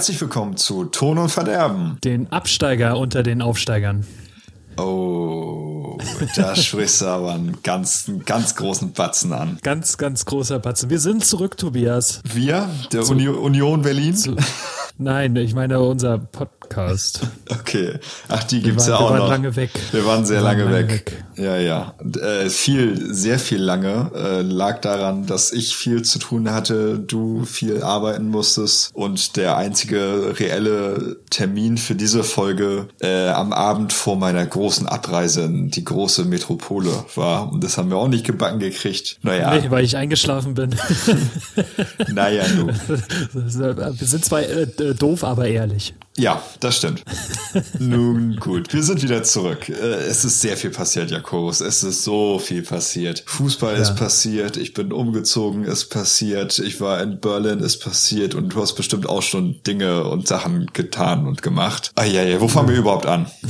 Herzlich willkommen zu Ton und Verderben. Den Absteiger unter den Aufsteigern. Oh, da sprichst du aber einen ganz, einen ganz großen Batzen an. Ganz, ganz großer Batzen. Wir sind zurück, Tobias. Wir, der Uni Union Berlin? Zu, nein, ich meine unser Podcast. Okay. Ach, die gibt's waren, ja auch wir waren noch. lange weg. Wir waren sehr Wir waren lange, lange weg. weg. Ja, ja. Äh, viel, sehr viel lange äh, lag daran, dass ich viel zu tun hatte, du viel arbeiten musstest und der einzige reelle Termin für diese Folge äh, am Abend vor meiner großen Abreise in die große Metropole war. Und das haben wir auch nicht gebacken gekriegt. Naja, Nee, weil ich eingeschlafen bin. naja, du. Wir sind zwar äh, doof, aber ehrlich. Ja, das stimmt. Nun gut, wir sind wieder zurück. Äh, Es ist sehr viel passiert, Jakobus. Es ist so viel passiert. Fußball ist passiert, ich bin umgezogen, ist passiert, ich war in Berlin, ist passiert und du hast bestimmt auch schon Dinge und Sachen getan und gemacht. Ah ja, ja, wo fangen wir überhaupt an?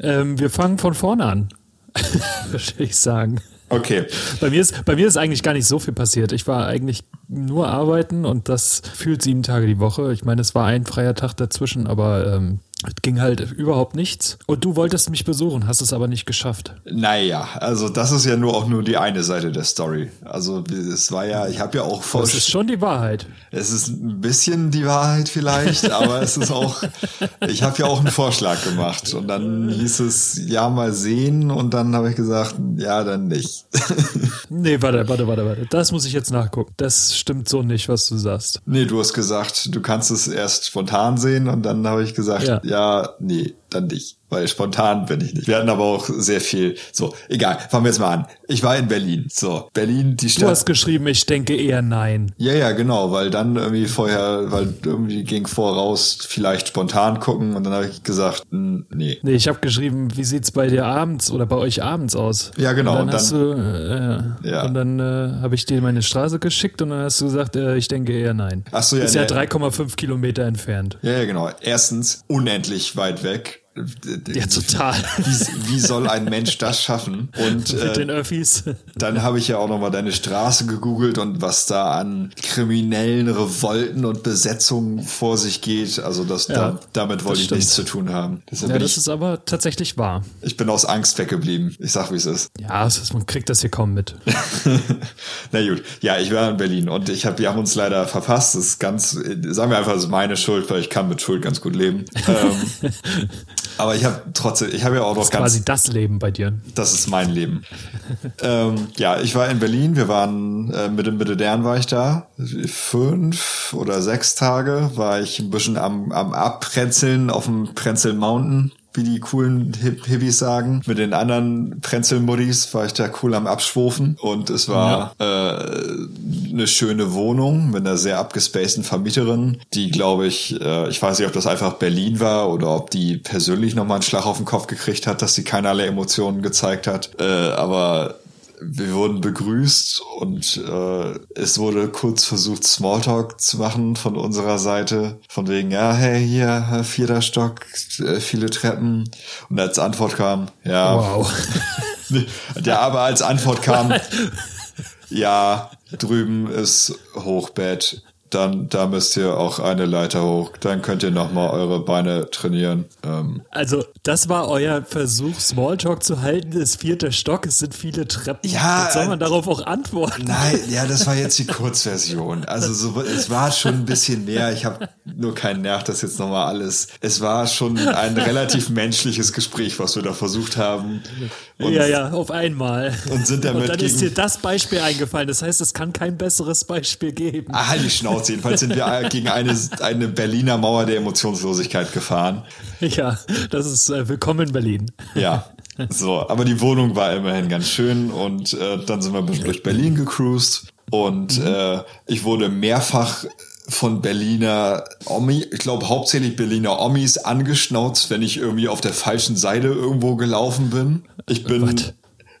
Ähm, wir fangen von vorne an. Würde ich sagen. Okay, Bei mir, ist, bei mir ist eigentlich gar nicht so viel passiert. Ich war eigentlich nur arbeiten und das fühlt sieben Tage die Woche. Ich meine, es war ein freier Tag dazwischen, aber ähm, es ging halt überhaupt nichts. Und du wolltest mich besuchen, hast es aber nicht geschafft. naja, also das ist ja nur auch nur die eine Seite der Story. Also es war ja, ich habe ja auch vor Das ist schon die Wahrheit. Es ist ein bisschen die Wahrheit vielleicht, aber es ist auch, ich habe ja auch einen Vorschlag gemacht und dann hieß es, ja, mal sehen und dann habe ich gesagt, ja, dann nicht. Nee, warte, warte, warte, warte. Das muss ich jetzt nachgucken. Das stimmt so nicht, was du sagst. nee, du hast gesagt, du kannst es erst spontan sehen und dann habe ich gesagt, ja. Ja. Nee, dann nicht, weil spontan bin ich nicht. Wir hatten aber auch sehr viel, so, egal, fangen wir jetzt mal an. Ich war in Berlin, so, Berlin, die Du Stadt. hast geschrieben, ich denke eher nein. Ja, ja, genau, weil dann irgendwie vorher, weil irgendwie ging voraus, vielleicht spontan gucken und dann habe ich gesagt, nee. Nee, ich habe geschrieben, wie sieht's bei dir abends oder bei euch abends aus? Ja, genau, Und dann und hast du, äh, Ja. und dann äh, habe ich dir meine Straße geschickt und dann hast du gesagt, äh, ich denke eher nein. Ach so, ja, Ist ja nee. 3,5 Kilometer entfernt. Ja, ja, genau. Erstens, unendlich weit weg. Ja, total. Wie, wie soll ein Mensch das schaffen? Und Mit äh, den Öffis. dann habe ich ja auch nochmal deine Straße gegoogelt und was da an kriminellen Revolten und Besetzungen vor sich geht. Also das, Ja, da, damit wollte ich stimmt. nichts zu tun haben. Deshalb Ja, das ich, ist aber tatsächlich wahr. ich bin aus Angst weggeblieben. Ich sag, wie es ist. Ja, es ist, man kriegt das hier kaum mit. Na gut, ja, ich war in Berlin und ich hab, wir haben uns leider verpasst. Das ist ganz, sagen wir einfach, das ist meine Schuld, weil ich kann mit Schuld ganz gut leben. ähm, aber ich habe trotzdem, ich habe ja auch noch ganz, Quasi das Leben bei dir. das ist mein Leben. ähm, ja, ich war in Berlin. Wir waren äh, Mitte Mitte deren war ich da. Fünf oder sechs Tage war ich ein bisschen am, am Abprenzeln auf dem Prenzel Mountain. Wie die coolen Hip Hippies sagen. Mit den anderen Prenzelmuddis war ich da cool am Abschwofen. Und es war äh, eine schöne Wohnung mit einer sehr abgespaceden Vermieterin, die, glaube ich, äh, ich weiß nicht, ob das einfach Berlin war oder ob die persönlich nochmal einen Schlag auf den Kopf gekriegt hat, dass sie keinerlei Emotionen gezeigt hat. Äh, aber wir wurden begrüßt und äh, es wurde kurz versucht, Smalltalk zu machen von unserer Seite. Von wegen, ja, hey, hier, äh, vierter Stock, äh, viele Treppen. Und als Antwort kam, ja, Wow. ja, aber als Antwort kam, ja, drüben ist Hochbett. Dann, da müsst ihr auch eine Leiter hoch. Dann könnt ihr nochmal eure Beine trainieren. Ähm, Also, das war euer Versuch, Smalltalk zu halten. Das vierte Stock, es sind viele Treppen. Ja, Jetzt soll man äh, darauf auch antworten. Nein, ja, das war jetzt die Kurzversion. Also so, es war schon ein bisschen mehr. Ich habe nur keinen Nerv, das jetzt nochmal alles. Es war schon ein relativ menschliches Gespräch, was wir da versucht haben. Und ja, ja, auf einmal. Und sind damit Und dann ist dir das Beispiel eingefallen. Das heißt, es kann kein besseres Beispiel geben. Ah, die Schnauze. Jedenfalls sind wir gegen eine, eine Berliner Mauer der Emotionslosigkeit gefahren. Ja, das ist äh, willkommen in Berlin. Ja. So, aber die Wohnung war immerhin ganz schön und äh, dann sind wir ein bisschen durch Berlin gecruised und äh, ich wurde mehrfach von Berliner Omi, ich glaube hauptsächlich Berliner Omis angeschnauzt, wenn ich irgendwie auf der falschen Seite irgendwo gelaufen bin. Ich bin, Was?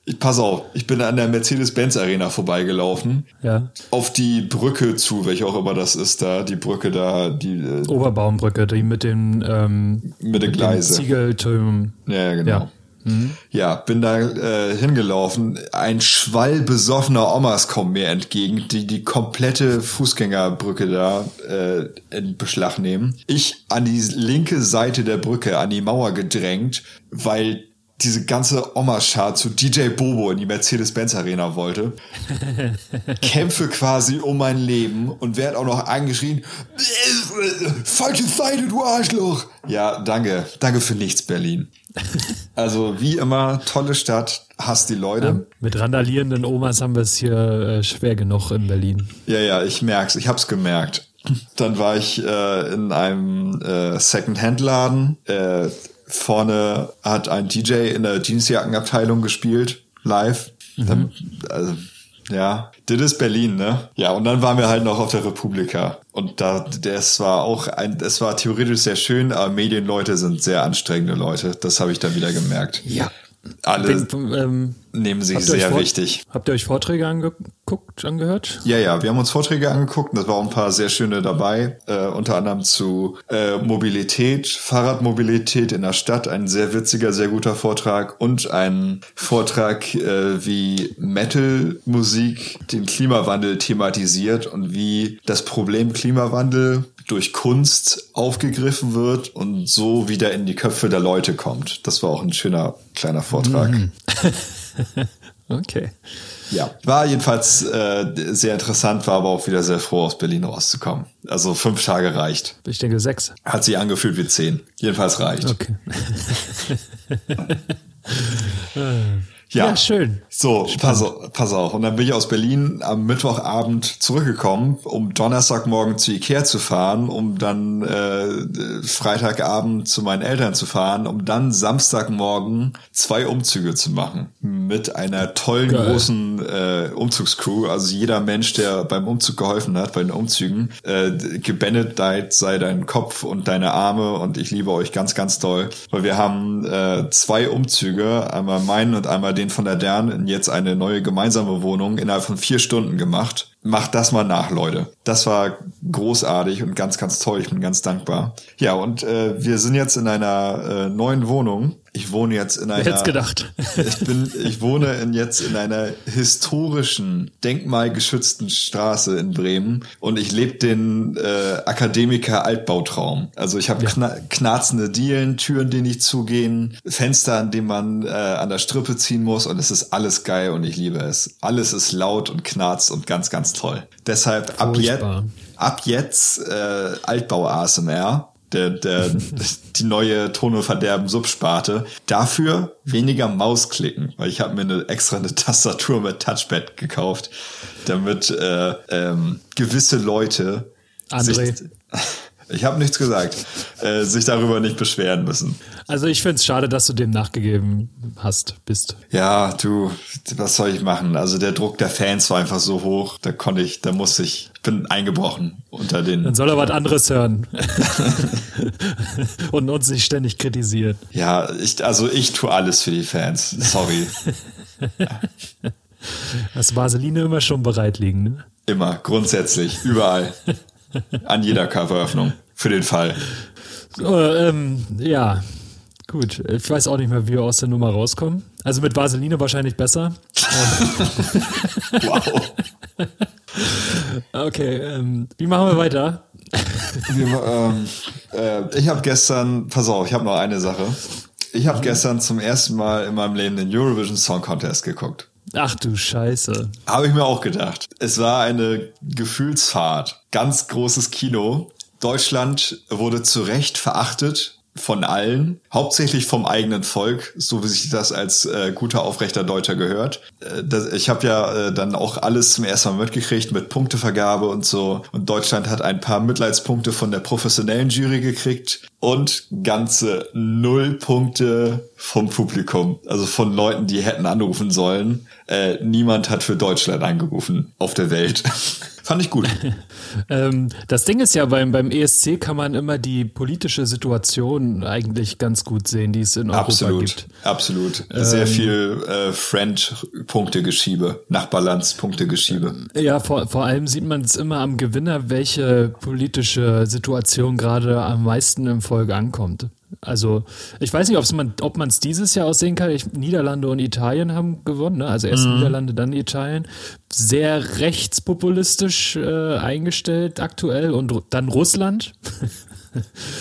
Ich pass auf, ich bin an der Mercedes-Benz Arena vorbeigelaufen. Ja. Auf die Brücke zu, welche auch immer das ist da, die Brücke da, die äh, Oberbaumbrücke, die mit den, ähm, mit den den Gleise. Ziegeltürmen. Ja, ja, genau. Ja. Mhm. Ja, bin da äh, hingelaufen. Ein Schwall besoffener Omas kommt mir entgegen, die die komplette Fußgängerbrücke da äh, in Beschlag nehmen. Ich an die linke Seite der Brücke, an die Mauer gedrängt, weil diese ganze Oma-Schar zu DJ Bobo in die Mercedes-Benz Arena wollte. Kämpfe quasi um mein Leben und werde auch noch angeschrien, falsche Seite, du Arschloch. Ja, danke. Danke für nichts, Berlin. Also, wie immer, tolle Stadt, hasst die Leute. Ja, mit randalierenden Omas haben wir es hier äh, schwer genug in Berlin. Ja, ja, ich merk's. Ich hab's gemerkt. Dann war ich äh, in einem äh, Second-Hand-Laden. Äh, vorne hat ein DJ in der Jeansjackenabteilung gespielt, live. Mhm. Dann, also, ja, das ist Berlin, ne? Ja, und dann waren wir halt noch auf der Republika. Und da, das war auch ein, es war theoretisch sehr schön, aber Medienleute sind sehr anstrengende Leute. Das habe ich dann wieder gemerkt. Ja, alle ähm, nehmen sich sehr wichtig. Habt ihr euch Vorträge angeguckt, angehört? Ja, ja, wir haben uns Vorträge angeguckt und das war auch ein paar sehr schöne dabei. Äh, unter anderem zu äh, Mobilität, Fahrradmobilität in der Stadt, ein sehr witziger, sehr guter Vortrag und ein Vortrag, äh, wie Metal-Musik den Klimawandel thematisiert und wie das Problem Klimawandel durch Kunst aufgegriffen wird und so wieder in die Köpfe der Leute kommt. Das war auch ein schöner kleiner Vortrag. Mhm. okay. Ja, war jedenfalls äh, sehr interessant, war aber auch wieder sehr froh, aus Berlin rauszukommen. Also fünf Tage reicht. Ich denke sechs. Hat sich angefühlt wie zehn. Jedenfalls reicht. Okay. Ja, ja schön. So, pass, pass auf. Und dann bin ich aus Berlin am Mittwochabend zurückgekommen, um Donnerstagmorgen zu Ikea zu fahren, um dann äh, Freitagabend zu meinen Eltern zu fahren, um dann Samstagmorgen zwei Umzüge zu machen. Mit einer tollen Geil. großen äh, Umzugscrew. Also jeder Mensch, der beim Umzug geholfen hat, bei den Umzügen, äh, gebenedeit sei dein Kopf und deine Arme und ich liebe euch ganz, ganz doll. Weil wir haben äh, zwei Umzüge, einmal meinen und einmal den den von der Dern jetzt eine neue gemeinsame Wohnung innerhalb von vier Stunden gemacht. Macht das mal nach, Leute. Das war großartig und ganz, ganz toll. Ich bin ganz dankbar. Ja, und äh, wir sind jetzt in einer äh, neuen Wohnung ich wohne jetzt in einer. Wer hätte gedacht? ich bin, ich wohne in jetzt in einer historischen, denkmalgeschützten Straße in Bremen und ich lebe den äh, Akademiker Altbautraum. Also ich habe ja. kna knarzende Dielen, Türen, die nicht zugehen, Fenster, an denen man äh, an der Strippe ziehen muss und es ist alles geil und ich liebe es. Alles ist laut und knarzt und ganz, ganz toll. Deshalb ab jetzt, ab jetzt äh, Altbau ASMR der, der, die neue Ton- und Verderben-Subsparte. Dafür weniger Mausklicken, weil ich habe mir eine extra eine Tastatur mit Touchpad gekauft, damit äh, ähm, gewisse Leute André. Sich, ich habe nichts gesagt, äh, sich darüber nicht beschweren müssen. Also ich finde es schade, dass du dem nachgegeben hast, bist. Ja, du, was soll ich machen? Also der Druck der Fans war einfach so hoch, da konnte ich, da musste ich, bin eingebrochen unter den. Dann soll er was anderes hören. Und uns nicht ständig kritisieren. Ja, ich, also ich tue alles für die Fans. Sorry. Das Vaseline immer schon bereit liegen, ne? Immer, grundsätzlich, überall. An jeder Coveröffnung. Für den Fall. Oh, ähm, ja, gut. Ich weiß auch nicht mehr, wie wir aus der Nummer rauskommen. Also mit Vaseline wahrscheinlich besser. wow. Okay, ähm, wie machen wir weiter? Wir, ähm, äh, ich habe gestern, pass auf, ich habe noch eine Sache. Ich habe gestern zum ersten Mal in meinem Leben den Eurovision Song Contest geguckt. Ach du Scheiße. Habe ich mir auch gedacht. Es war eine Gefühlsfahrt. Ganz großes Kino. Deutschland wurde zu Recht verachtet von allen, hauptsächlich vom eigenen Volk, so wie sich das als äh, guter aufrechter Deutscher gehört. Äh, das, ich habe ja äh, dann auch alles zum ersten Mal mitgekriegt mit Punktevergabe und so. Und Deutschland hat ein paar Mitleidspunkte von der professionellen Jury gekriegt und ganze null Punkte vom Publikum, also von Leuten, die hätten anrufen sollen. Äh, niemand hat für Deutschland angerufen auf der Welt. Fand ich gut. ähm, das Ding ist ja, beim, beim ESC kann man immer die politische Situation eigentlich ganz gut sehen, die es in Europa absolut, gibt. Absolut. Sehr ähm, viel äh, Friend-Punktegeschiebe, Nachbarlands-Punktegeschiebe. Ja, vor, vor allem sieht man es immer am Gewinner, welche politische Situation gerade am meisten im Volk ankommt. Also ich weiß nicht, man, ob man es dieses Jahr aussehen kann. Ich, Niederlande und Italien haben gewonnen. Ne? Also erst mhm. Niederlande, dann Italien. Sehr rechtspopulistisch äh, eingestellt aktuell und dann Russland.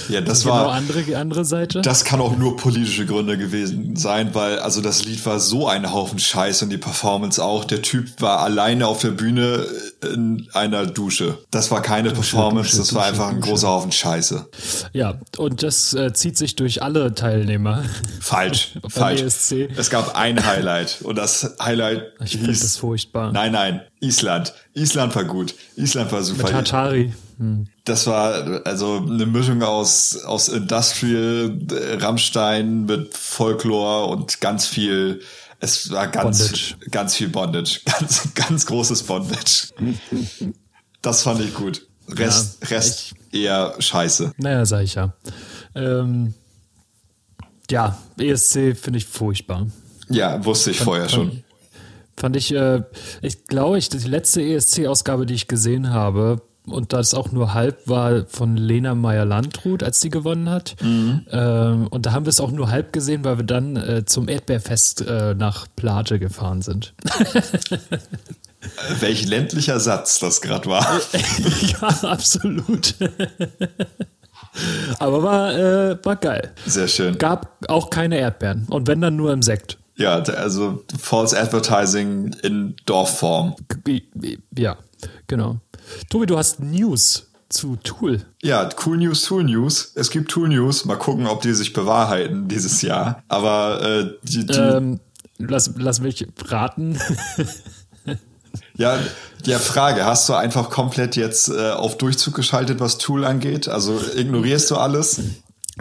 Ja, das genau war andere andere Seite. Das kann auch nur politische Gründe gewesen sein, weil also das Lied war so ein Haufen Scheiß und die Performance auch. Der Typ war alleine auf der Bühne in einer Dusche. Das war keine Dusche, Performance, Dusche, das war einfach ein großer Haufen Scheiße. Ja, und das äh, zieht sich durch alle Teilnehmer. Falsch, falsch. ESC. Es gab ein Highlight und das Highlight ich hieß das furchtbar. Nein, nein, Island. Island war gut. Island war super. Mit Hatari. Hm. Das war also eine Mischung aus, aus Industrial, Rammstein mit Folklore und ganz viel, es war ganz, Bondage. ganz viel Bondage. Ganz, ganz großes Bondage. das fand ich gut. Rest, ja, Rest ich, eher scheiße. Naja, sag ich ja. Ähm, ja, ESC finde ich furchtbar. Ja, wusste ich fand, vorher fand, schon. Fand ich, äh, ich glaube, ich, die letzte ESC-Ausgabe, die ich gesehen habe, und das auch nur halb war von Lena Meyer-Landrut, als die gewonnen hat. Mhm. Ähm, und da haben wir es auch nur halb gesehen, weil wir dann äh, zum Erdbeerfest äh, nach Plage gefahren sind. Welch ländlicher Satz das gerade war. ja, absolut. Aber war, äh, war geil. Sehr schön. Gab auch keine Erdbeeren. Und wenn dann nur im Sekt. Ja, also False Advertising in Dorfform. Ja, genau. Tobi, du hast News zu Tool. Ja, Cool News, Tool News. Es gibt Tool News. Mal gucken, ob die sich bewahrheiten dieses Jahr. Aber äh, die, die ähm, lass, lass mich raten. ja, der Frage, hast du einfach komplett jetzt äh, auf Durchzug geschaltet, was Tool angeht? Also ignorierst du alles?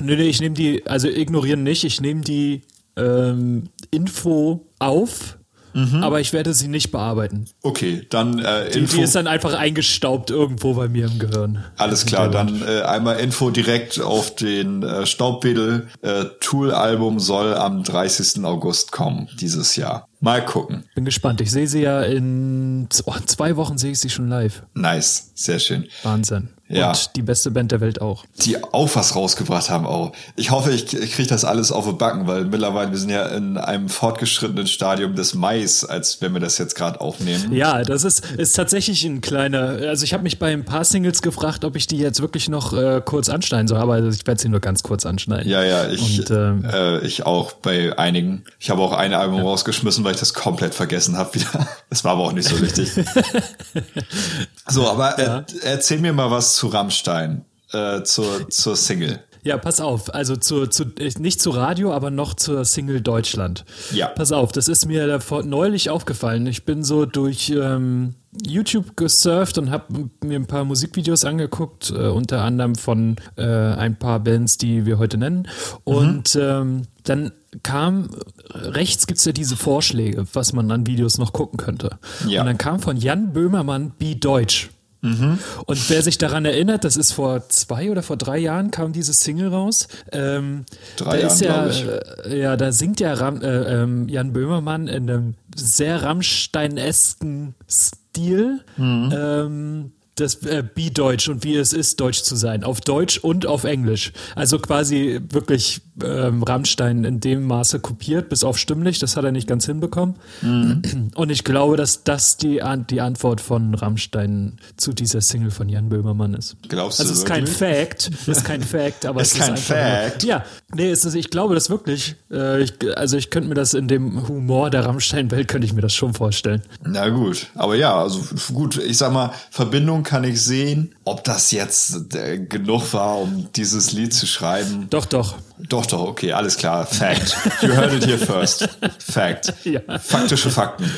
Nee, nee, ich nehme die, also ignorieren nicht, ich nehme die ähm, Info auf, Mhm. aber ich werde sie nicht bearbeiten. Okay, dann äh, Info. Die, die ist dann einfach eingestaubt irgendwo bei mir im Gehirn. Alles klar, dann äh, einmal Info direkt auf den äh, Staubwedel. Äh, Tool-Album soll am 30. August kommen dieses Jahr. Mal gucken. Bin gespannt. Ich sehe sie ja in oh, zwei Wochen sehe ich sie schon live. Nice, sehr schön. Wahnsinn. Ja. Und die beste Band der Welt auch. Die auch was rausgebracht haben auch. Ich hoffe, ich, kriege das alles auf den Backen, weil mittlerweile wir sind ja in einem fortgeschrittenen Stadium des Mais, als wenn wir das jetzt gerade aufnehmen. Ja, das ist, ist tatsächlich ein kleiner. Also ich habe mich bei ein paar Singles gefragt, ob ich die jetzt wirklich noch äh, kurz anschneiden soll, aber ich werde sie nur ganz kurz anschneiden. Ja, ja, ich, Und, ähm, äh, ich auch bei einigen. Ich habe auch ein Album ja. rausgeschmissen, weil ich das komplett vergessen habe wieder. Das war aber auch nicht so wichtig. so, aber ja. erzähl mir mal was zu Rammstein, äh, zur, zur Single. Ja, pass auf. Also zu, zu, nicht zu Radio, aber noch zur Single Deutschland. Ja. Pass auf, das ist mir davor neulich aufgefallen. Ich bin so durch ähm, YouTube gesurft und habe mir ein paar Musikvideos angeguckt, äh, unter anderem von äh, ein paar Bands, die wir heute nennen. Und mhm. ähm, dann kam, rechts gibt es ja diese Vorschläge, was man an Videos noch gucken könnte. Ja. Und dann kam von Jan Böhmermann Be Deutsch. Mhm. Und wer sich daran erinnert, das ist vor zwei oder vor drei Jahren kam dieses Single raus. Ähm, drei Jahren, ja, äh, ja, da singt ja Ram, äh, ähm, Jan Böhmermann in einem sehr Rammstein-esken Stil. Mhm. Ähm, das äh, Bi-Deutsch und wie es ist, Deutsch zu sein. Auf Deutsch und auf Englisch. Also quasi wirklich ähm, Rammstein in dem Maße kopiert, bis auf stimmlich. Das hat er nicht ganz hinbekommen. Mhm. Und ich glaube, dass das die, die Antwort von Rammstein zu dieser Single von Jan Böhmermann ist. Glaubst du Also es ist kein Fact, ist kein Fact, aber ist es ist kein Fact. Nur, ja, nee, es ist, ich glaube das wirklich. Äh, ich, also ich könnte mir das in dem Humor der Rammstein-Welt könnte ich mir das schon vorstellen. Na gut, aber ja, also gut, ich sag mal, Verbindung kann ich sehen. Ob das jetzt äh, genug war, um dieses Lied zu schreiben. Doch, doch. Doch, doch, okay, alles klar. Fact. You heard it here first. Fact. Ja. Faktische Fakten.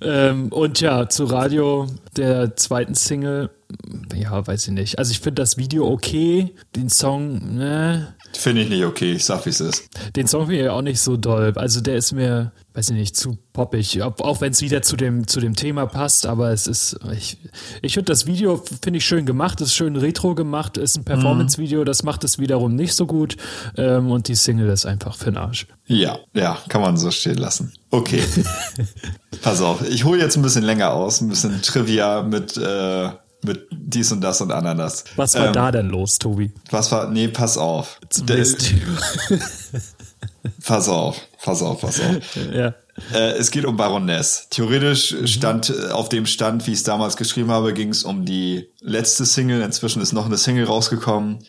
Ähm, und ja, zu Radio der zweiten Single, ja, weiß ich nicht. Also ich finde das Video okay, den Song, ne? Finde ich nicht okay, ich sag wie es ist. Den Song finde ich auch nicht so doll. Also der ist mir, weiß ich nicht, zu poppig. Auch wenn es wieder zu dem, zu dem Thema passt, aber es ist, ich, ich finde das Video, finde ich schön gemacht, ist schön retro gemacht, ist ein Performance-Video, das macht es wiederum nicht so gut. Ähm, und die Single ist einfach für den Arsch. Ja, ja, kann man so stehen lassen. Okay. Pass auf, ich hole jetzt ein bisschen länger aus, ein bisschen Trivia mit, äh, mit dies und das und Ananas. Was war ähm, da denn los, Tobi? Was war, nee, pass auf. Der, pass auf, pass auf, pass auf. Ja. Äh, es geht um Baroness. Theoretisch stand äh, auf dem Stand, wie ich es damals geschrieben habe, ging es um die letzte Single. Inzwischen ist noch eine Single rausgekommen.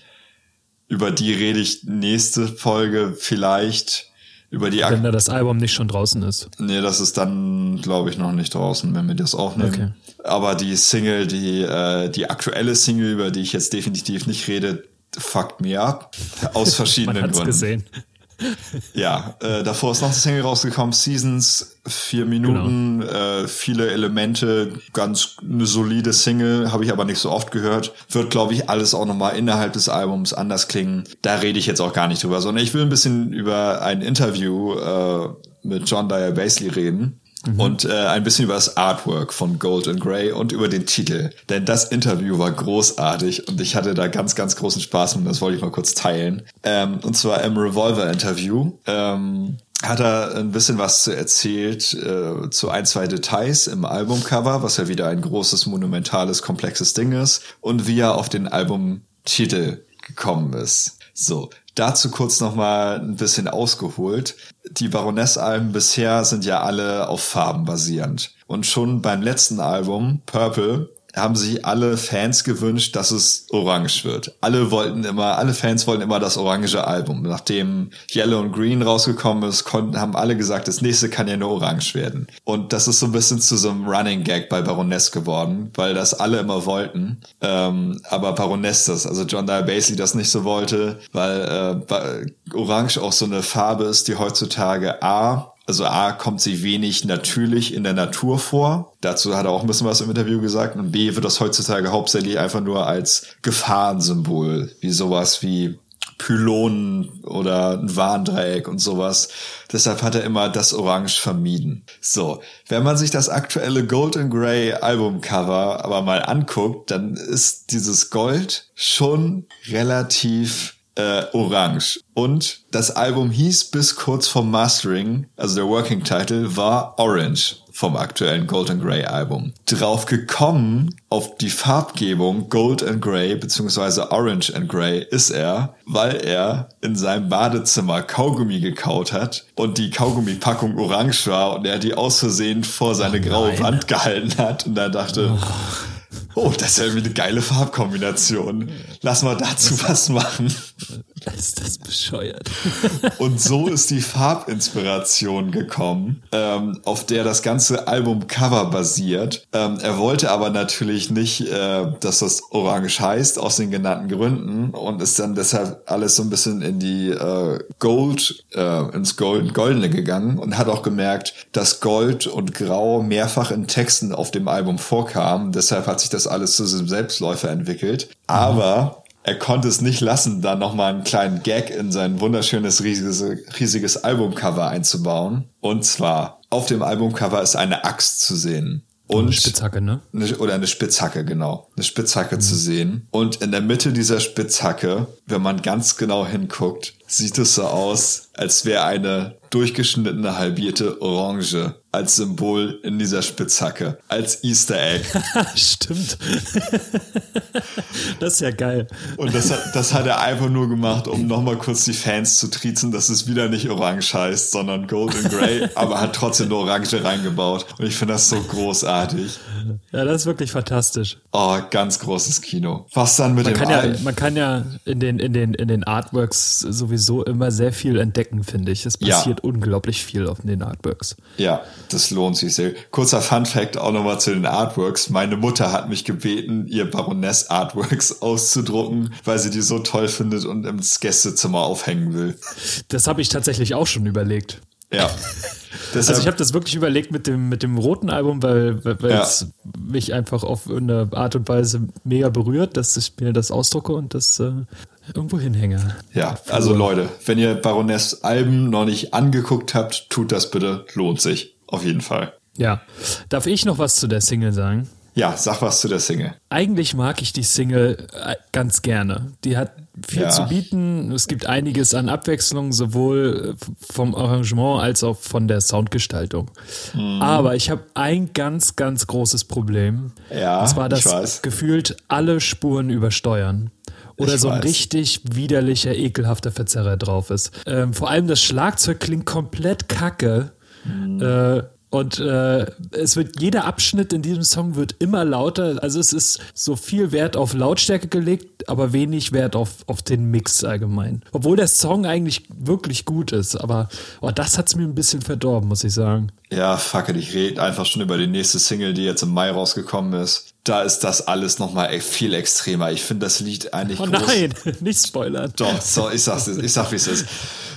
Über die rede ich nächste Folge vielleicht. Über die Wenn da das Album nicht schon draußen ist. Nee, das ist dann, glaube ich, noch nicht draußen, wenn wir das aufnehmen. Okay. Aber die Single, die, äh, die aktuelle Single, über die ich jetzt definitiv nicht rede, fuckt mir ab. Aus verschiedenen Man Gründen. gesehen. Ja, äh, davor ist noch eine Single rausgekommen, Seasons, vier Minuten, genau. äh, viele Elemente, ganz eine solide Single, habe ich aber nicht so oft gehört. Wird, glaube ich, alles auch nochmal innerhalb des Albums anders klingen. Da rede ich jetzt auch gar nicht drüber, sondern ich will ein bisschen über ein Interview äh, mit John Dyer Basley reden. Mhm. Und äh, ein bisschen über das Artwork von Gold and Grey und über den Titel. Denn das Interview war großartig und ich hatte da ganz, ganz großen Spaß und das wollte ich mal kurz teilen. Ähm, und zwar im Revolver-Interview. Ähm, hat er ein bisschen was erzählt äh, zu ein, zwei Details im Albumcover, was ja wieder ein großes, monumentales, komplexes Ding ist, und wie er auf den Albumtitel gekommen ist. So, dazu kurz nochmal ein bisschen ausgeholt. Die Baroness-Alben bisher sind ja alle auf Farben basierend. Und schon beim letzten Album, Purple, haben sich alle Fans gewünscht, dass es orange wird. Alle wollten immer, alle Fans wollten immer das orange Album. Nachdem Yellow und Green rausgekommen ist, konnten, haben alle gesagt, das nächste kann ja nur orange werden. Und das ist so ein bisschen zu so einem Running Gag bei Baroness geworden, weil das alle immer wollten. Ähm, aber Baroness das, also John Dyer Basley das nicht so wollte, weil äh, Orange auch so eine Farbe ist, die heutzutage A also A, kommt sie wenig natürlich in der Natur vor. Dazu hat er auch ein bisschen was im Interview gesagt. Und B, wird das heutzutage hauptsächlich einfach nur als Gefahrensymbol, wie sowas wie Pylonen oder ein Warndreieck und sowas. Deshalb hat er immer das Orange vermieden. So, wenn man sich das aktuelle Gold and Grey Albumcover aber mal anguckt, dann ist dieses Gold schon relativ äh, orange. Und das Album hieß bis kurz vom Mastering, also der Working Title war Orange vom aktuellen Gold and Grey Album. Drauf gekommen auf die Farbgebung Gold and Grey beziehungsweise Orange and Grey ist er, weil er in seinem Badezimmer Kaugummi gekaut hat und die Kaugummipackung orange war und er die aus Versehen vor seine oh graue Wand gehalten hat und er dachte, oh. Oh, das ist ja irgendwie eine geile Farbkombination. Lass mal dazu was machen. Ist das bescheuert? Und so ist die Farbinspiration gekommen, ähm, auf der das ganze Albumcover basiert. Ähm, er wollte aber natürlich nicht, äh, dass das Orange heißt, aus den genannten Gründen und ist dann deshalb alles so ein bisschen in die äh, Gold, äh, ins Gold, Goldene gegangen und hat auch gemerkt, dass Gold und Grau mehrfach in Texten auf dem Album vorkamen. Deshalb hat sich das alles zu einem Selbstläufer entwickelt. Aber er konnte es nicht lassen, da nochmal einen kleinen Gag in sein wunderschönes, riesiges, riesiges Albumcover einzubauen. Und zwar, auf dem Albumcover ist eine Axt zu sehen. Und eine Spitzhacke, ne? Eine, oder eine Spitzhacke, genau. Eine Spitzhacke mhm. zu sehen. Und in der Mitte dieser Spitzhacke, wenn man ganz genau hinguckt, sieht es so aus, als wäre eine durchgeschnittene halbierte Orange als Symbol in dieser Spitzhacke, als Easter Egg. Stimmt. das ist ja geil. Und das hat, das hat er einfach nur gemacht, um nochmal kurz die Fans zu triezen, dass es wieder nicht Orange heißt, sondern Gold and Grey, aber hat trotzdem eine Orange reingebaut. Und ich finde das so großartig. Ja, das ist wirklich fantastisch. Oh, ganz großes Kino. Was dann mit man dem kann ja, Man kann ja in den, in, den, in den Artworks sowieso immer sehr viel entdecken, finde ich. Es passiert ja. unglaublich viel auf den Artworks. Ja, das lohnt sich sehr. Kurzer Fun Fact auch nochmal zu den Artworks. Meine Mutter hat mich gebeten, ihr Baroness Artworks auszudrucken, weil sie die so toll findet und ins Gästezimmer aufhängen will. Das habe ich tatsächlich auch schon überlegt. Ja. also ich habe das wirklich überlegt mit dem, mit dem roten Album, weil, weil ja. es mich einfach auf eine Art und Weise mega berührt, dass ich mir das ausdrucke und das äh, irgendwo hinhänge. Ja, also Leute, wenn ihr Baroness Alben noch nicht angeguckt habt, tut das bitte, lohnt sich. Auf jeden Fall. Ja. Darf ich noch was zu der Single sagen? Ja, sag was zu der Single. Eigentlich mag ich die Single äh, ganz gerne. Die hat viel Ja. zu bieten. Es gibt einiges an Abwechslung, sowohl vom Arrangement als auch von der Soundgestaltung. Mhm. Aber ich habe ein ganz, ganz großes Problem. Ja, Und zwar, dass gefühlt alle Spuren übersteuern. Oder Ich so ein weiß. richtig widerlicher, ekelhafter Verzerrer drauf ist. Ähm, vor allem das Schlagzeug klingt komplett kacke. Mhm. Äh, und äh, es wird jeder Abschnitt in diesem Song wird immer lauter. Also es ist so viel Wert auf Lautstärke gelegt, aber wenig Wert auf, auf den Mix allgemein. Obwohl der Song eigentlich wirklich gut ist, aber oh, das hat's mir ein bisschen verdorben, muss ich sagen. Ja, fuck it, ich rede einfach schon über die nächste Single, die jetzt im Mai rausgekommen ist. Da ist das alles nochmal e- viel extremer. Ich finde das Lied eigentlich Oh groß. nein, nicht spoilern. Doch, so, ich sag's, ich sag, wie es ist.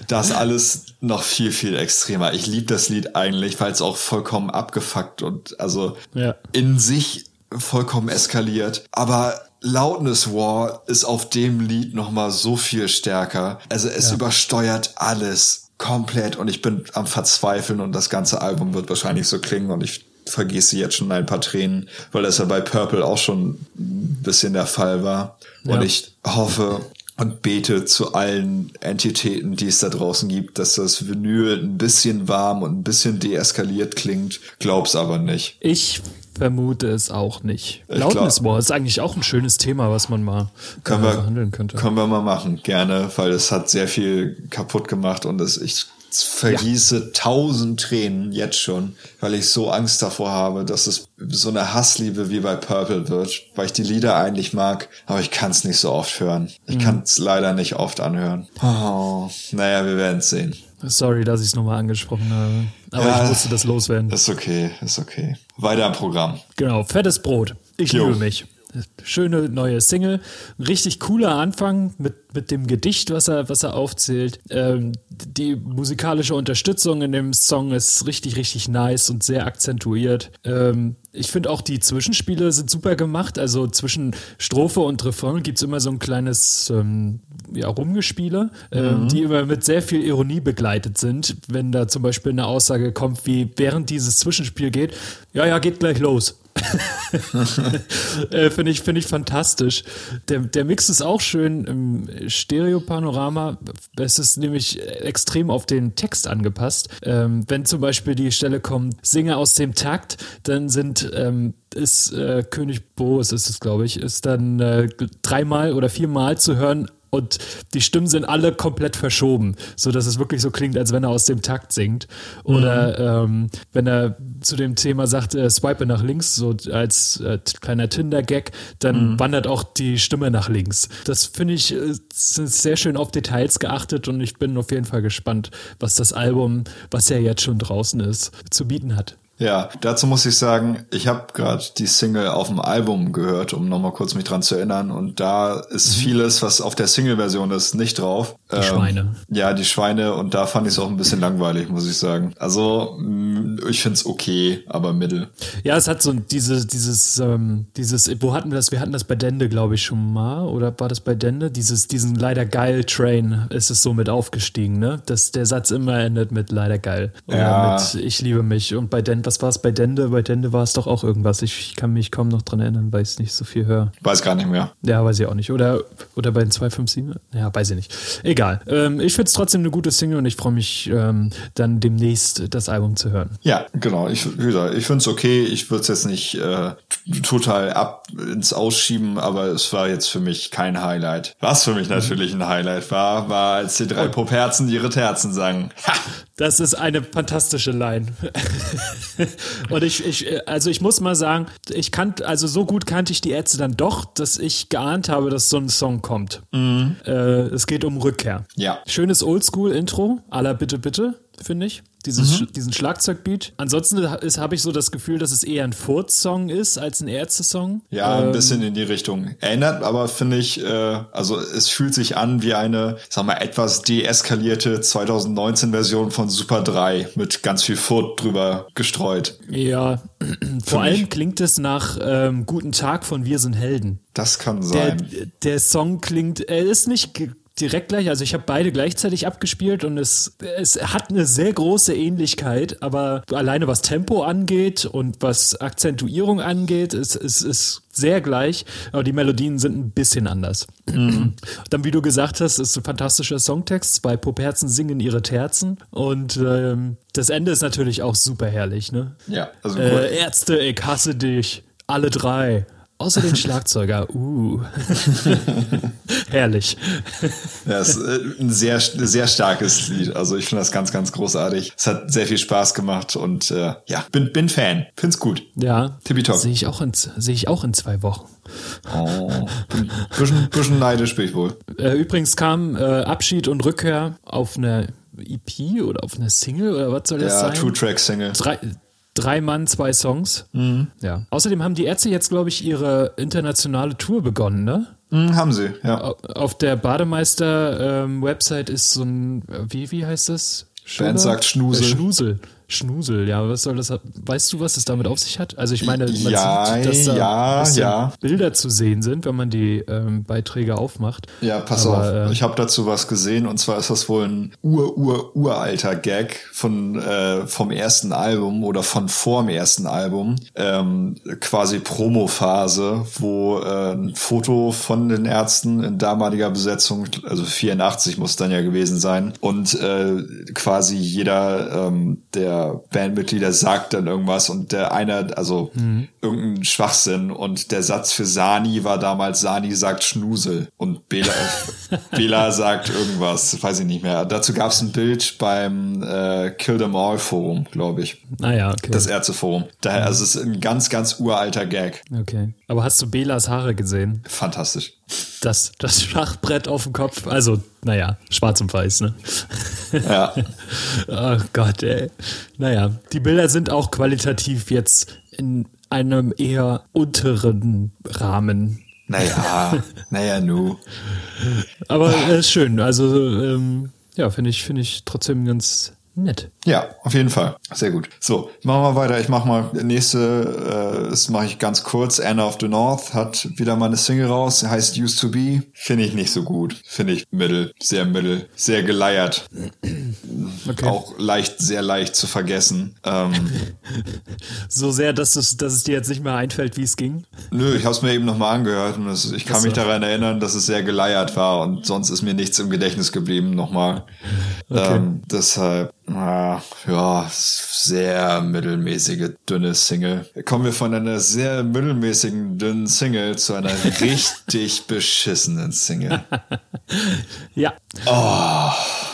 Das alles noch viel, viel extremer. Ich liebe das Lied eigentlich, weil es auch vollkommen abgefuckt und also Ja. in sich vollkommen eskaliert. Aber Loudness War ist auf dem Lied nochmal so viel stärker. Also es übersteuert alles komplett und ich bin am Verzweifeln und das ganze Album wird wahrscheinlich so klingen und ich vergesse jetzt schon ein paar Tränen, weil das ja bei Purple auch schon ein bisschen der Fall war. Und Ja. ich hoffe und bete zu allen Entitäten, die es da draußen gibt, dass das Vinyl ein bisschen warm und ein bisschen deeskaliert klingt. Glaub's aber nicht. Ich vermute es auch nicht. Ich Loudness glaub- War ist eigentlich auch ein schönes Thema, was man mal Können äh, wir, behandeln könnte. können wir mal machen, gerne, weil es hat sehr viel kaputt gemacht und es, ich vergieße tausend Tränen jetzt schon, weil ich so Angst davor habe, dass es so eine Hassliebe wie bei Purple wird, weil ich die Lieder eigentlich mag, aber ich kann es nicht so oft hören. Ich kann es leider nicht oft anhören. Oh, naja, wir werden es sehen. Sorry, dass ich es nochmal angesprochen habe. Aber Ja. ich musste das loswerden. Ist okay, ist okay. Weiter im Programm. Genau, fettes Brot. Ich liebe mich. Schöne neue Single. Richtig cooler Anfang mit, mit dem Gedicht, was er, was er aufzählt. Ähm, die musikalische Unterstützung in dem Song ist richtig, richtig nice und sehr akzentuiert. Ähm, ich finde auch die Zwischenspiele sind super gemacht. Also zwischen Strophe und Refrain gibt's immer so ein kleines ähm, ja, Rumgespiele, ähm, die immer mit sehr viel Ironie begleitet sind. Wenn da zum Beispiel eine Aussage kommt, wie während dieses Zwischenspiel geht, ja, ja, geht gleich los. äh, Finde ich, finde ich fantastisch. Der, der Mix ist auch schön im Stereo-Panorama. Es ist nämlich extrem auf den Text angepasst. Ähm, wenn zum Beispiel die Stelle kommt, singe aus dem Takt, dann sind ähm, ist äh, König Boris ist es, glaube ich, ist dann äh, dreimal oder viermal zu hören und die Stimmen sind alle komplett verschoben, so dass es wirklich so klingt, als wenn er aus dem Takt singt. Oder ähm, wenn er zu dem Thema sagt, äh, swipe nach links, so als äh, kleiner Tinder-Gag, dann wandert auch die Stimme nach links. Das finde ich äh, sehr schön auf Details geachtet und ich bin auf jeden Fall gespannt, was das Album, was ja jetzt schon draußen ist, zu bieten hat. Ja, dazu muss ich sagen, ich habe gerade die Single auf dem Album gehört, um nochmal kurz mich dran zu erinnern. Und da ist vieles, was auf der Single-Version ist, nicht drauf. Mhm. Die Schweine. Ja, die Schweine. Und da fand ich es auch ein bisschen langweilig, muss ich sagen. Also, mh, ich find's okay, aber mittel. Ja, es hat so ein- diese, dieses, ähm, dieses, wo hatten wir das? Wir hatten das bei Dende, glaube ich, schon mal. Oder war das bei Dende? Dieses, diesen leider geil Train ist es so mit aufgestiegen, ne? Dass der Satz immer endet mit leider geil. Oder Ja. mit ich liebe mich. Und bei Dende, was war es bei Dende? Bei Dende war es doch auch irgendwas. Ich kann mich kaum noch dran erinnern, weil ich nicht so viel höre. Weiß gar nicht mehr. Ja, weiß ich auch nicht. Oder, oder bei den 257? Ja, weiß ich nicht. Egal. Ähm, ich finde es trotzdem eine gute Single und ich freue mich, ähm, dann demnächst das Album zu hören. Ja, genau. Ich, wie gesagt, ich find's okay. Ich würde es jetzt nicht äh, total ab ins Ausschieben, aber es war jetzt für mich kein Highlight. Was für mich natürlich ein Highlight war, war, als die drei Popherzen ihre Terzen sangen. Ha! Das ist eine fantastische Line. Und ich, ich, also ich muss mal sagen, ich kannte, also so gut kannte ich die Ärzte dann doch, dass ich geahnt habe, dass so ein Song kommt. Äh, es geht um Rückkehr. Ja. Schönes Oldschool-Intro, aller Bitte, Bitte, finde ich. Dieses, Sch- Diesen Schlagzeugbeat. Ansonsten habe ich so das Gefühl, dass es eher ein Furz-Song ist als ein Ärzte-Song. Ja, ein Ähm, bisschen in die Richtung. Erinnert aber, finde ich, äh, also es fühlt sich an wie eine, sag mal, etwas deeskalierte 2019-Version von Super 3 mit ganz viel Furt drüber gestreut. Ja, vor allem klingt es nach ähm, Guten Tag von Wir sind Helden. Das kann Der, sein. der Song klingt, er ist nicht direkt gleich. Also ich habe beide gleichzeitig abgespielt und es, es hat eine sehr große Ähnlichkeit, aber alleine was Tempo angeht und was Akzentuierung angeht, ist es ist sehr gleich, aber die Melodien sind ein bisschen anders. Mhm. Dann, wie du gesagt hast, ist ein fantastischer Songtext. Zwei Popherzen singen ihre Terzen und ähm, das Ende ist natürlich auch super herrlich, ne? Ja, also äh, Ärzte, ich hasse dich. Alle drei. Außer den Schlagzeuger. Uh. Herrlich. Ja, es ist äh, ein sehr, sehr starkes Lied. Also ich finde das ganz, ganz großartig. Es hat sehr viel Spaß gemacht und äh, ja, bin, bin Fan. Find's gut. Ja. Tippitopp. Sehe ich, auch in, seh ich auch in zwei Wochen. Oh, bisschen, bisschen neidisch bin ich wohl. Äh, übrigens kam äh, Abschied und Rückkehr auf eine EP oder auf eine Single oder was soll das ja, sein? Ja, Two-Track-Single. Drei, Mann, zwei Songs. Mhm. Ja. Außerdem haben die Ärzte jetzt, glaube ich, ihre internationale Tour begonnen, ne? Mhm, haben sie, ja. Auf der Bademeister-Website ähm, ist so ein, wie, wie heißt das? Band sagt Schnusel. Äh, Schnusel. Schnusel, ja, was soll das, weißt du, was es damit auf sich hat? Also ich meine, man ja, sieht, dass da ja, ja. Bilder zu sehen sind, wenn man die ähm, Beiträge aufmacht. Ja, pass Aber, auf, äh, ich habe dazu was gesehen und zwar ist das wohl ein ur, ur, uralter Gag von äh, vom ersten Album oder von vorm ersten Album, ähm, quasi Promophase, wo äh, ein Foto von den Ärzten in damaliger Besetzung, also 84 muss dann ja gewesen sein und äh, quasi jeder ähm, der Bandmitglieder sagt dann irgendwas und der eine, also mhm. irgendein Schwachsinn und der Satz für Sani war damals Sani sagt Schnusel und Bela, Bela sagt irgendwas, weiß ich nicht mehr. Dazu gab es ein Bild beim äh, Kill Them All Forum, glaube ich. Ah ja, okay. Das Ärzteforum. Daher, also es ist ein ganz, ganz uralter Gag. Okay. Aber hast du Belas Haare gesehen? Fantastisch. Das, das Schachbrett auf dem Kopf, also, naja, schwarz und weiß, ne? Ja. oh Gott, ey. Naja, die Bilder sind auch qualitativ jetzt in einem eher unteren Rahmen. Naja, naja, nu. Aber es ist schön. Also, ähm, ja, finde ich, finde ich trotzdem ganz nett. Ja, auf jeden Fall. Sehr gut. So, machen wir weiter. Ich mache mal nächste, äh, das mache ich ganz kurz. Anna of the North hat wieder mal eine Single raus, heißt Used to Be. Finde ich nicht so gut. Finde ich mittel, sehr mittel, sehr geleiert. Okay. Auch leicht, sehr leicht zu vergessen. Ähm, so sehr, dass es, dass es dir jetzt nicht mehr einfällt, wie es ging? Nö, ich habe es mir eben nochmal angehört und das, ich kann das mich daran erinnern, dass es sehr geleiert war und sonst ist mir nichts im Gedächtnis geblieben nochmal. Okay. Ähm, deshalb ja, sehr mittelmäßige, dünne Single. Kommen wir von einer sehr mittelmäßigen, dünnen Single zu einer richtig beschissenen Single. ja. Oh,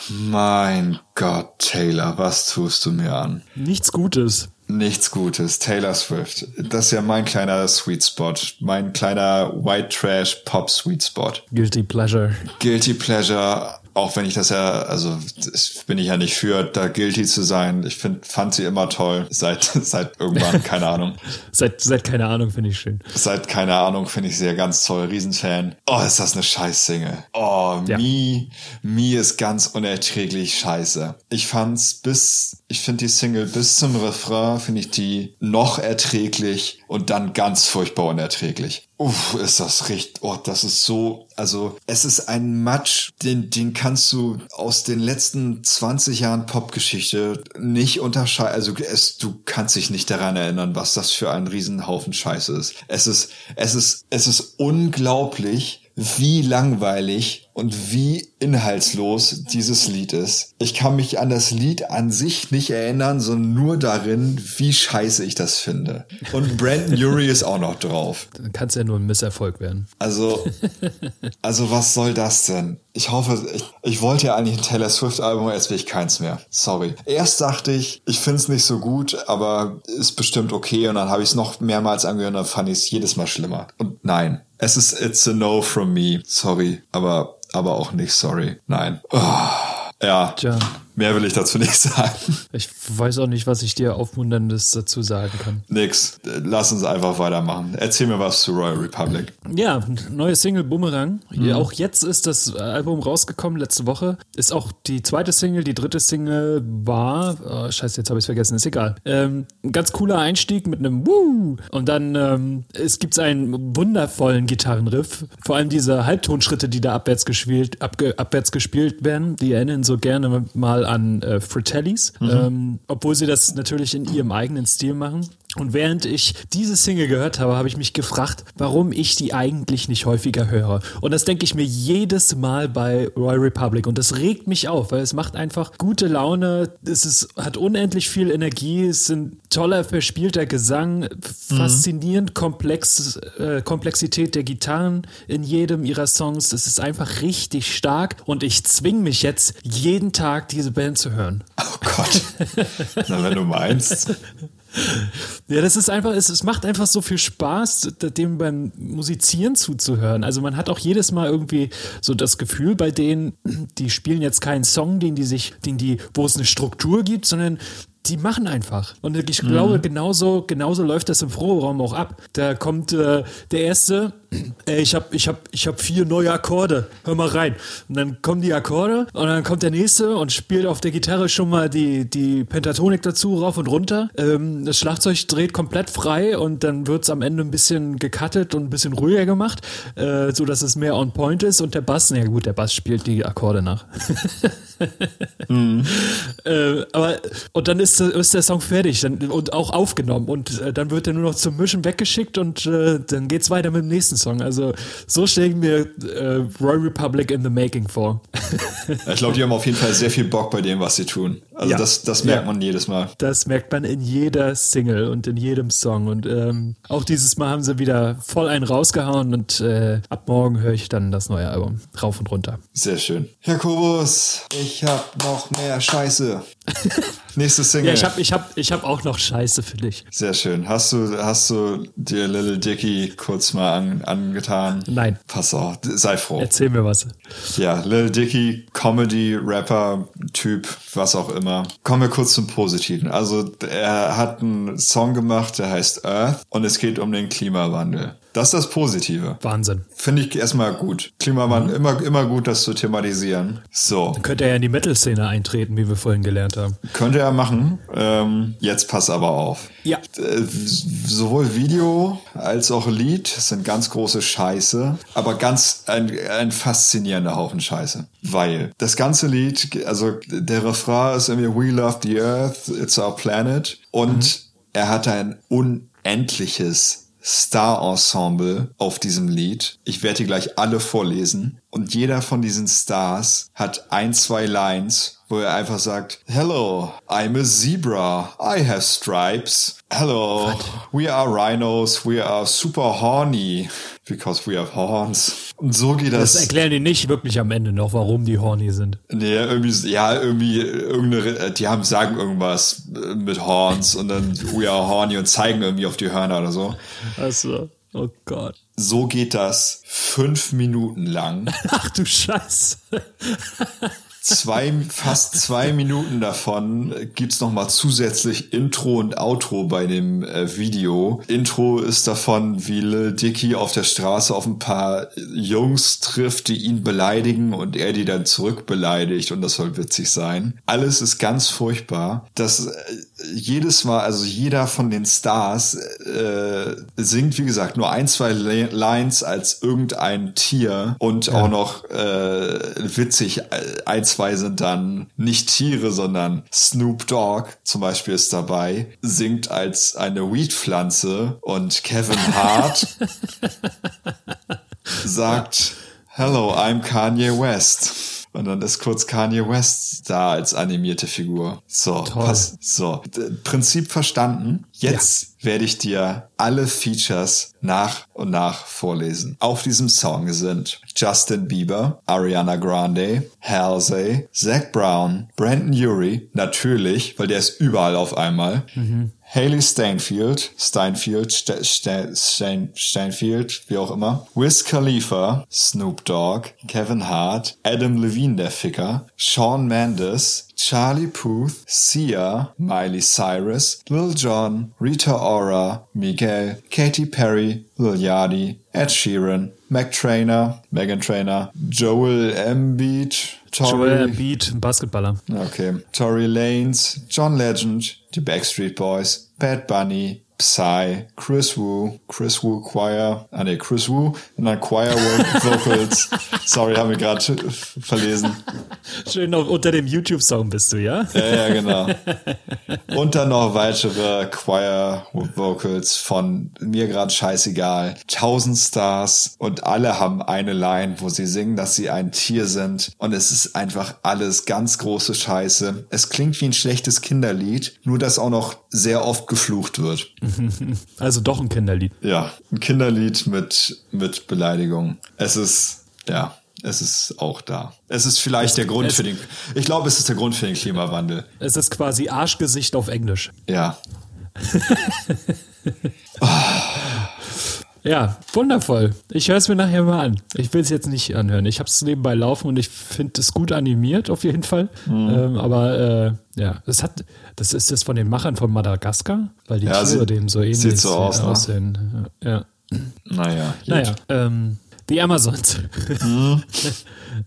mein Gott, Taylor, was tust du mir an? Nichts Gutes. Nichts Gutes. Taylor Swift. Das ist ja mein kleiner Sweet Spot. Mein kleiner White Trash Pop Sweet Spot. Guilty Pleasure. Guilty Pleasure auch wenn ich das ja, also das bin ich ja nicht für, da guilty zu sein. Ich find, fand sie immer toll. Seit, seit irgendwann, keine Ahnung. seit, seit keine Ahnung finde ich schön. Seit keine Ahnung finde ich sie ja ganz toll. Riesenfan. Oh, ist das eine Scheiß-Single. Oh, ja. Me, Me ist ganz unerträglich scheiße. Ich fand's bis, ich finde die Single bis zum Refrain, finde ich die noch erträglich und dann ganz furchtbar unerträglich. Uff, ist das richtig. Oh, das ist so. Also, es ist ein Matsch, den, den kannst du aus den letzten 20 Jahren Popgeschichte nicht unterscheiden. Also, es, du kannst dich nicht daran erinnern, was das für ein Riesenhaufen Scheiße ist. Es ist, es ist, es ist unglaublich, wie langweilig und wie inhaltslos dieses Lied ist. Ich kann mich an das Lied an sich nicht erinnern, sondern nur darin, wie scheiße ich das finde. Und Brandon Urie ist auch noch drauf. Dann kann es ja nur ein Misserfolg werden. Also, also was soll das denn? Ich hoffe, ich, ich wollte ja eigentlich ein Taylor Swift Album, jetzt will ich keins mehr. Sorry. Erst dachte ich, ich finde es nicht so gut, aber ist bestimmt okay. Und dann habe ich es noch mehrmals angehört und dann fand ich es jedes Mal schlimmer. Und nein, es ist It's a No from me. Sorry, aber aber auch nicht sorry. Nein. Oh, ja. Tja, Mehr will ich dazu nicht sagen. Ich weiß auch nicht, was ich dir Aufmunterndes dazu sagen kann. Nix. Lass uns einfach weitermachen. Erzähl mir was zu Royal Republic. Ja, neue Single Boomerang. Mhm. Auch jetzt ist das Album rausgekommen, letzte Woche. Ist auch die zweite Single. Die dritte Single war, oh, scheiße, jetzt habe ich es vergessen, ist egal. Ähm, ein ganz cooler Einstieg mit einem Woo. Und dann ähm, es gibt einen wundervollen Gitarrenriff. Vor allem diese Halbtonschritte, die da abwärts gespielt, abge, abwärts gespielt werden, die erinnern so gerne mal an äh, Fratellis. Mhm. Ähm, obwohl sie das natürlich in ihrem eigenen Stil machen. Und während ich diese Single gehört habe, habe ich mich gefragt, warum ich die eigentlich nicht häufiger höre. Und das denke ich mir jedes Mal bei Royal Republic. Und das regt mich auf, weil es macht einfach gute Laune. Es ist, hat unendlich viel Energie. Es sind toller, verspielter Gesang, faszinierend komplex, äh, Komplexität der Gitarren in jedem ihrer Songs. Es ist einfach richtig stark. Und ich zwinge mich jetzt, jeden Tag diese Band zu hören. Oh Gott. Na, wenn du meinst. Ja, das ist einfach, es, es macht einfach so viel Spaß, dem beim Musizieren zuzuhören. Also man hat auch jedes Mal irgendwie so das Gefühl bei denen, die spielen jetzt keinen Song, den die sich, den die, wo es eine Struktur gibt, sondern die machen einfach. Und ich glaube, mhm. genauso, genauso läuft das im Frohraum auch ab. Da kommt äh, der Erste, ey, ich habe ich hab, ich hab vier neue Akkorde, hör mal rein. Und dann kommen die Akkorde und dann kommt der Nächste und spielt auf der Gitarre schon mal die, die Pentatonik dazu, rauf und runter. Ähm, das Schlagzeug dreht komplett frei und dann wird's am Ende ein bisschen gecuttet und ein bisschen ruhiger gemacht, äh, so dass es mehr on point ist und der Bass, na ja gut, der Bass spielt die Akkorde nach. mhm. äh, aber und dann ist, ist der Song fertig dann, und auch aufgenommen und äh, dann wird er nur noch zum Mischen weggeschickt und äh, dann geht's weiter mit dem nächsten Song. Also so stelle ich mir äh, Royal Republic in the Making vor. ich glaube, die haben auf jeden Fall sehr viel Bock bei dem, was sie tun. Also ja. das, das merkt ja. man jedes Mal. Das merkt man in jeder Single und in jedem Song. Und ähm, auch dieses Mal haben sie wieder voll einen rausgehauen und äh, ab morgen höre ich dann das neue Album rauf und runter. Sehr schön. Jakobus, ich habe noch mehr Scheiße. Nächste Single. Ja, ich habe ich hab, ich hab auch noch Scheiße für dich. Sehr schön. Hast du, hast du dir Little Dicky kurz mal an, angetan? Nein. Pass auf, sei froh. Erzähl mir was. Ja, Little Dicky, Comedy, Rapper, Typ, was auch immer. Kommen wir kurz zum Positiven. Also er hat einen Song gemacht, der heißt Earth und es geht um den Klimawandel. Das ist das Positive. Wahnsinn. Finde ich erstmal gut. Klimawandel, mhm. immer, immer gut, das zu thematisieren. So. Dann könnte er ja in die Metal-Szene eintreten, wie wir vorhin gelernt haben. Könnte er machen. Ähm, jetzt pass aber auf. Ja. Äh, sowohl Video als auch Lied sind ganz große Scheiße, aber ganz ein, ein faszinierender Haufen Scheiße. Weil das ganze Lied, also der Refrain ist irgendwie We love the Earth, it's our planet. Und mhm. er hat ein unendliches Star-Ensemble auf diesem Lied. Ich werde die gleich alle vorlesen. Und jeder von diesen Stars hat ein, zwei Lines, wo er einfach sagt, Hello, I'm a zebra. I have stripes. Hello, What? we are rhinos. We are super horny because we have horns. Und so geht das. Das erklären die nicht wirklich am Ende noch, warum die horny sind. Nee, irgendwie, ja, irgendwie, irgendeine, die haben, sagen irgendwas mit Horns und dann we are horny und zeigen irgendwie auf die Hörner oder so. Achso. Oh Gott. So geht das fünf Minuten lang. Ach du Scheiße zwei, fast zwei Minuten davon gibt's noch mal zusätzlich Intro und Outro bei dem äh, Video. Intro ist davon, wie Lil Dicky auf der Straße auf ein paar Jungs trifft, die ihn beleidigen und er die dann zurück beleidigt und das soll witzig sein. Alles ist ganz furchtbar. Das äh, jedes Mal, also jeder von den Stars äh, singt, wie gesagt, nur ein, zwei Lines als irgendein Tier und ja. auch noch äh, witzig, äh, ein, zwei sind dann nicht Tiere, sondern Snoop Dogg zum Beispiel ist dabei, singt als eine Weedpflanze und Kevin Hart sagt, Hello, I'm Kanye West. Und dann ist kurz Kanye West da als animierte Figur. So, pass, so. Prinzip verstanden. Jetzt ja. werde ich dir alle Features nach und nach vorlesen. Auf diesem Song sind Justin Bieber, Ariana Grande, Halsey, Zach Brown, Brandon Urie, natürlich, weil der ist überall auf einmal. Mhm. Haley Steinfeld, Steinfeld, Ste Ste Stein Steinfeld, wie auch immer, Wiz Khalifa, Snoop Dogg, Kevin Hart, Adam Levine, der Ficker, Sean Mendes, Charlie Puth, Sia, Miley Cyrus, Lil Jon, Rita Ora, Miguel, Katy Perry, Lil Yachty, Ed Sheeran, Mac Trainer, Megan Trainer, Joel Embiid, Tory, Joel Embiid, Basketballer. Okay. Tory Lanez, John Legend, die Backstreet Boys, Bad Bunny, Psy, Chris Wu, Chris Wu Choir, ah ne, Chris Wu und dann Choir Vocals. Sorry, haben wir gerade verlesen. Schön unter dem YouTube-Song bist du, ja? Ja, ja, genau. Und dann noch weitere Choir Vocals von mir gerade scheißegal. Tausend Stars und alle haben eine Line, wo sie singen, dass sie ein Tier sind und es ist einfach alles ganz große Scheiße. Es klingt wie ein schlechtes Kinderlied, nur dass auch noch sehr oft geflucht wird. Also doch ein Kinderlied. Ja, ein Kinderlied mit, mit Beleidigung. Es ist, ja, es ist auch da. Es ist vielleicht es, der Grund für den, ich glaube, es ist der Grund für den Klimawandel. Es ist quasi Arschgesicht auf Englisch. Ja. Ja, wundervoll. Ich höre es mir nachher mal an. Ich will es jetzt nicht anhören. Ich habe es nebenbei laufen und ich finde es gut animiert auf jeden Fall. Mhm. Ähm, aber äh, ja, das hat, das ist das von den Machern von Madagaskar, weil die ja, Tiere dem so ähnlich sieht so aus, ne? aussehen. Ja. Naja. Naja. Ähm, die Amazons. Mhm.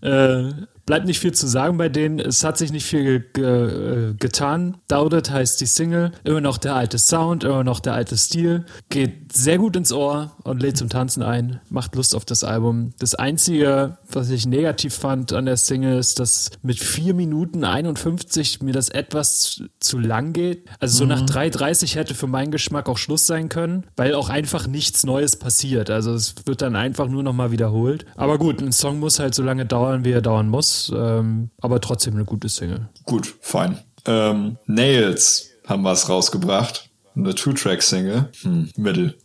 äh, bleibt nicht viel zu sagen bei denen. Es hat sich nicht viel ge äh, getan. Daudet heißt die Single. Immer noch der alte Sound, immer noch der alte Stil. Geht sehr gut ins Ohr und lädt zum Tanzen ein. Macht Lust auf das Album. Das Einzige, was ich negativ fand an der Single, ist, dass mit 4 Minuten 51 mir das etwas zu lang geht. Also so mhm. nach 3,30 hätte für meinen Geschmack auch Schluss sein können, weil auch einfach nichts Neues passiert. Also es wird dann einfach nur nochmal wiederholt. Aber gut, ein Song muss halt so lange dauern, wie er dauern muss ähm, aber trotzdem eine gute Single. Gut, fein. Ähm, Nails haben was rausgebracht. Eine Two-Track-Single. Hm, Mittel.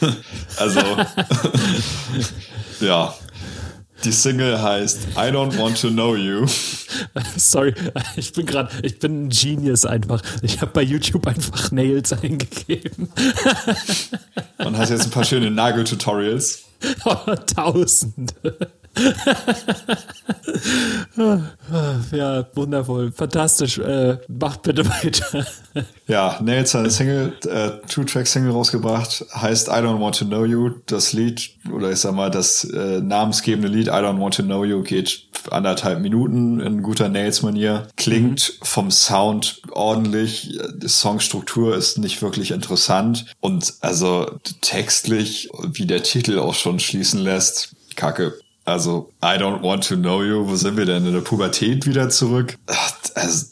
also, ja. Die Single heißt I Don't Want to Know You. Sorry, ich bin gerade, ich bin ein Genius einfach. Ich habe bei YouTube einfach Nails eingegeben. Und hast jetzt ein paar schöne Nagel-Tutorials. Oh, tausende. ja, wundervoll. Fantastisch. Äh, macht bitte weiter. ja, Nails hat eine Single, äh, Two-Track-Single rausgebracht, heißt I Don't Want to Know You. Das Lied, oder ich sag mal, das äh, namensgebende Lied I Don't Want to Know You geht anderthalb Minuten in guter Nails-Manier. Klingt mhm. vom Sound ordentlich. Die Songstruktur ist nicht wirklich interessant. Und also textlich, wie der Titel auch schon schließen lässt, Kacke. Also, I don't want to know you. Wo sind wir denn? In der Pubertät wieder zurück? Also,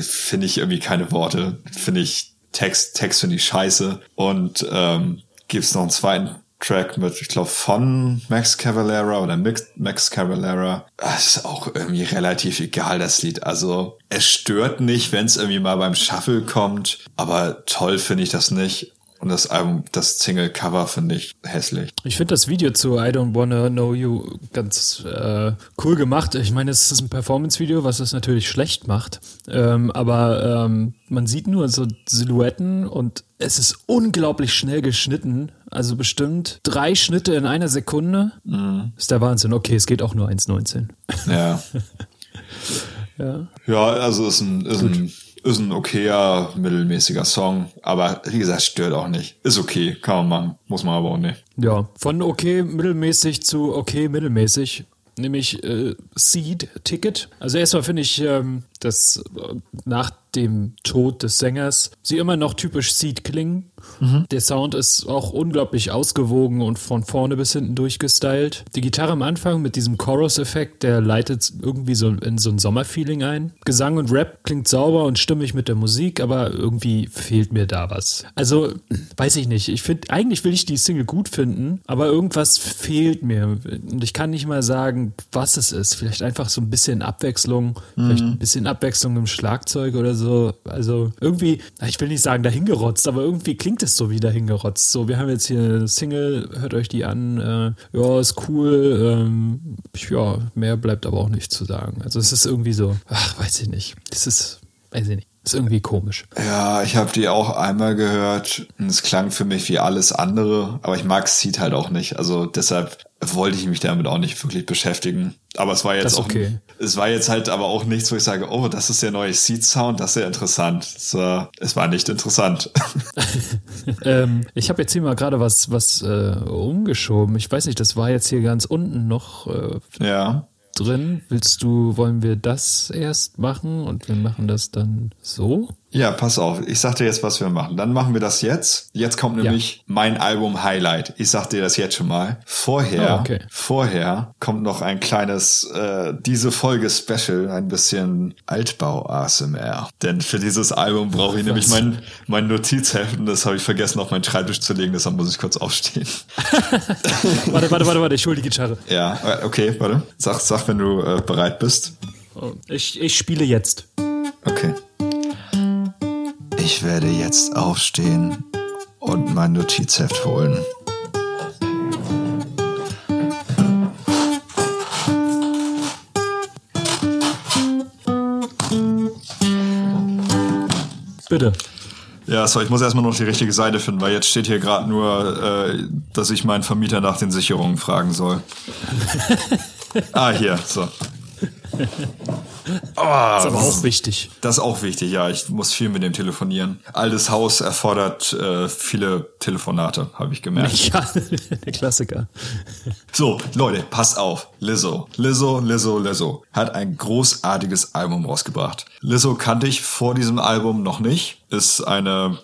finde ich irgendwie keine Worte. Finde ich Text, Text finde ich scheiße. Und ähm, gibt's noch einen zweiten Track mit, ich glaube, von Max Cavalera oder Max Cavalera. Das ist auch irgendwie relativ egal, das Lied. Also, es stört nicht, wenn es irgendwie mal beim Shuffle kommt, aber toll finde ich das nicht. Und das Album, das Single-Cover finde ich hässlich. Ich finde das Video zu I Don't Wanna Know You ganz äh, cool gemacht. Ich meine, es ist ein Performance-Video, was es natürlich schlecht macht. Ähm, aber ähm, man sieht nur so Silhouetten und es ist unglaublich schnell geschnitten. Also bestimmt drei Schnitte in einer Sekunde. Mhm. Ist der Wahnsinn. Okay, es geht auch nur 1,19. Ja. ja. Ja, also ist ein, ist ein ist ein okayer, mittelmäßiger Song, aber wie gesagt, stört auch nicht. Ist okay, kann man machen, muss man aber auch nicht. Ja, von okay, mittelmäßig zu okay, mittelmäßig nämlich äh, Seed Ticket. Also erstmal finde ich, ähm, dass äh, nach dem Tod des Sängers sie immer noch typisch Seed klingen. Mhm. Der Sound ist auch unglaublich ausgewogen und von vorne bis hinten durchgestylt. Die Gitarre am Anfang mit diesem Chorus-Effekt, der leitet irgendwie so in so ein Sommerfeeling ein. Gesang und Rap klingt sauber und stimmig mit der Musik, aber irgendwie fehlt mir da was. Also, weiß ich nicht. Ich finde, eigentlich will ich die Single gut finden, aber irgendwas fehlt mir. Und ich kann nicht mal sagen, was es ist. Vielleicht einfach so ein bisschen Abwechslung, mhm. vielleicht ein bisschen Abwechslung im Schlagzeug oder so. Also irgendwie, ich will nicht sagen dahingerotzt, aber irgendwie klingt es so wie dahingerotzt. So, wir haben jetzt hier eine Single, hört euch die an. Äh, ja, ist cool. Ähm, ja, mehr bleibt aber auch nicht zu sagen. Also es ist irgendwie so, ach, weiß ich nicht. Es ist, weiß ich nicht. Ist irgendwie komisch. Ja, ich habe die auch einmal gehört und es klang für mich wie alles andere, aber ich mag Seed halt auch nicht. Also deshalb wollte ich mich damit auch nicht wirklich beschäftigen. Aber es war jetzt auch, okay. es war jetzt halt aber auch nichts, wo ich sage, oh, das ist der neue Seed Sound, das ist ja interessant. Es war, es war nicht interessant. ähm, ich habe jetzt hier mal gerade was, was äh, umgeschoben. Ich weiß nicht, das war jetzt hier ganz unten noch. Äh, ja drin. Willst du, wollen wir das erst machen und wir machen das dann so? Ja, pass auf. Ich sag dir jetzt, was wir machen. Dann machen wir das jetzt. Jetzt kommt nämlich ja. mein Album Highlight. Ich sag dir das jetzt schon mal. Vorher, oh, okay. vorher kommt noch ein kleines, äh, diese Folge Special, ein bisschen Altbau ASMR. Denn für dieses Album brauche ich was? nämlich mein, mein Notizheft und das habe ich vergessen auf meinen Schreibtisch zu legen. Deshalb muss ich kurz aufstehen. warte, warte, warte, warte. Ich hole die Gitarre. Ja, äh, okay, warte. Sag, sag, wenn du äh, bereit bist. Ich, ich spiele jetzt. Okay. Ich werde jetzt aufstehen und mein Notizheft holen. Bitte. Ja, so, ich muss erstmal noch die richtige Seite finden, weil jetzt steht hier gerade nur, äh, dass ich meinen Vermieter nach den Sicherungen fragen soll. ah, hier, so. Oh, das ist aber auch wichtig. Das ist auch wichtig, ja. Ich muss viel mit dem telefonieren. Altes Haus erfordert äh, viele Telefonate, habe ich gemerkt. Ja, der Klassiker. So, Leute, passt auf. Lizzo, Lizzo, Lizzo, Lizzo hat ein großartiges Album rausgebracht. Lizzo kannte ich vor diesem Album noch nicht. Ist eine,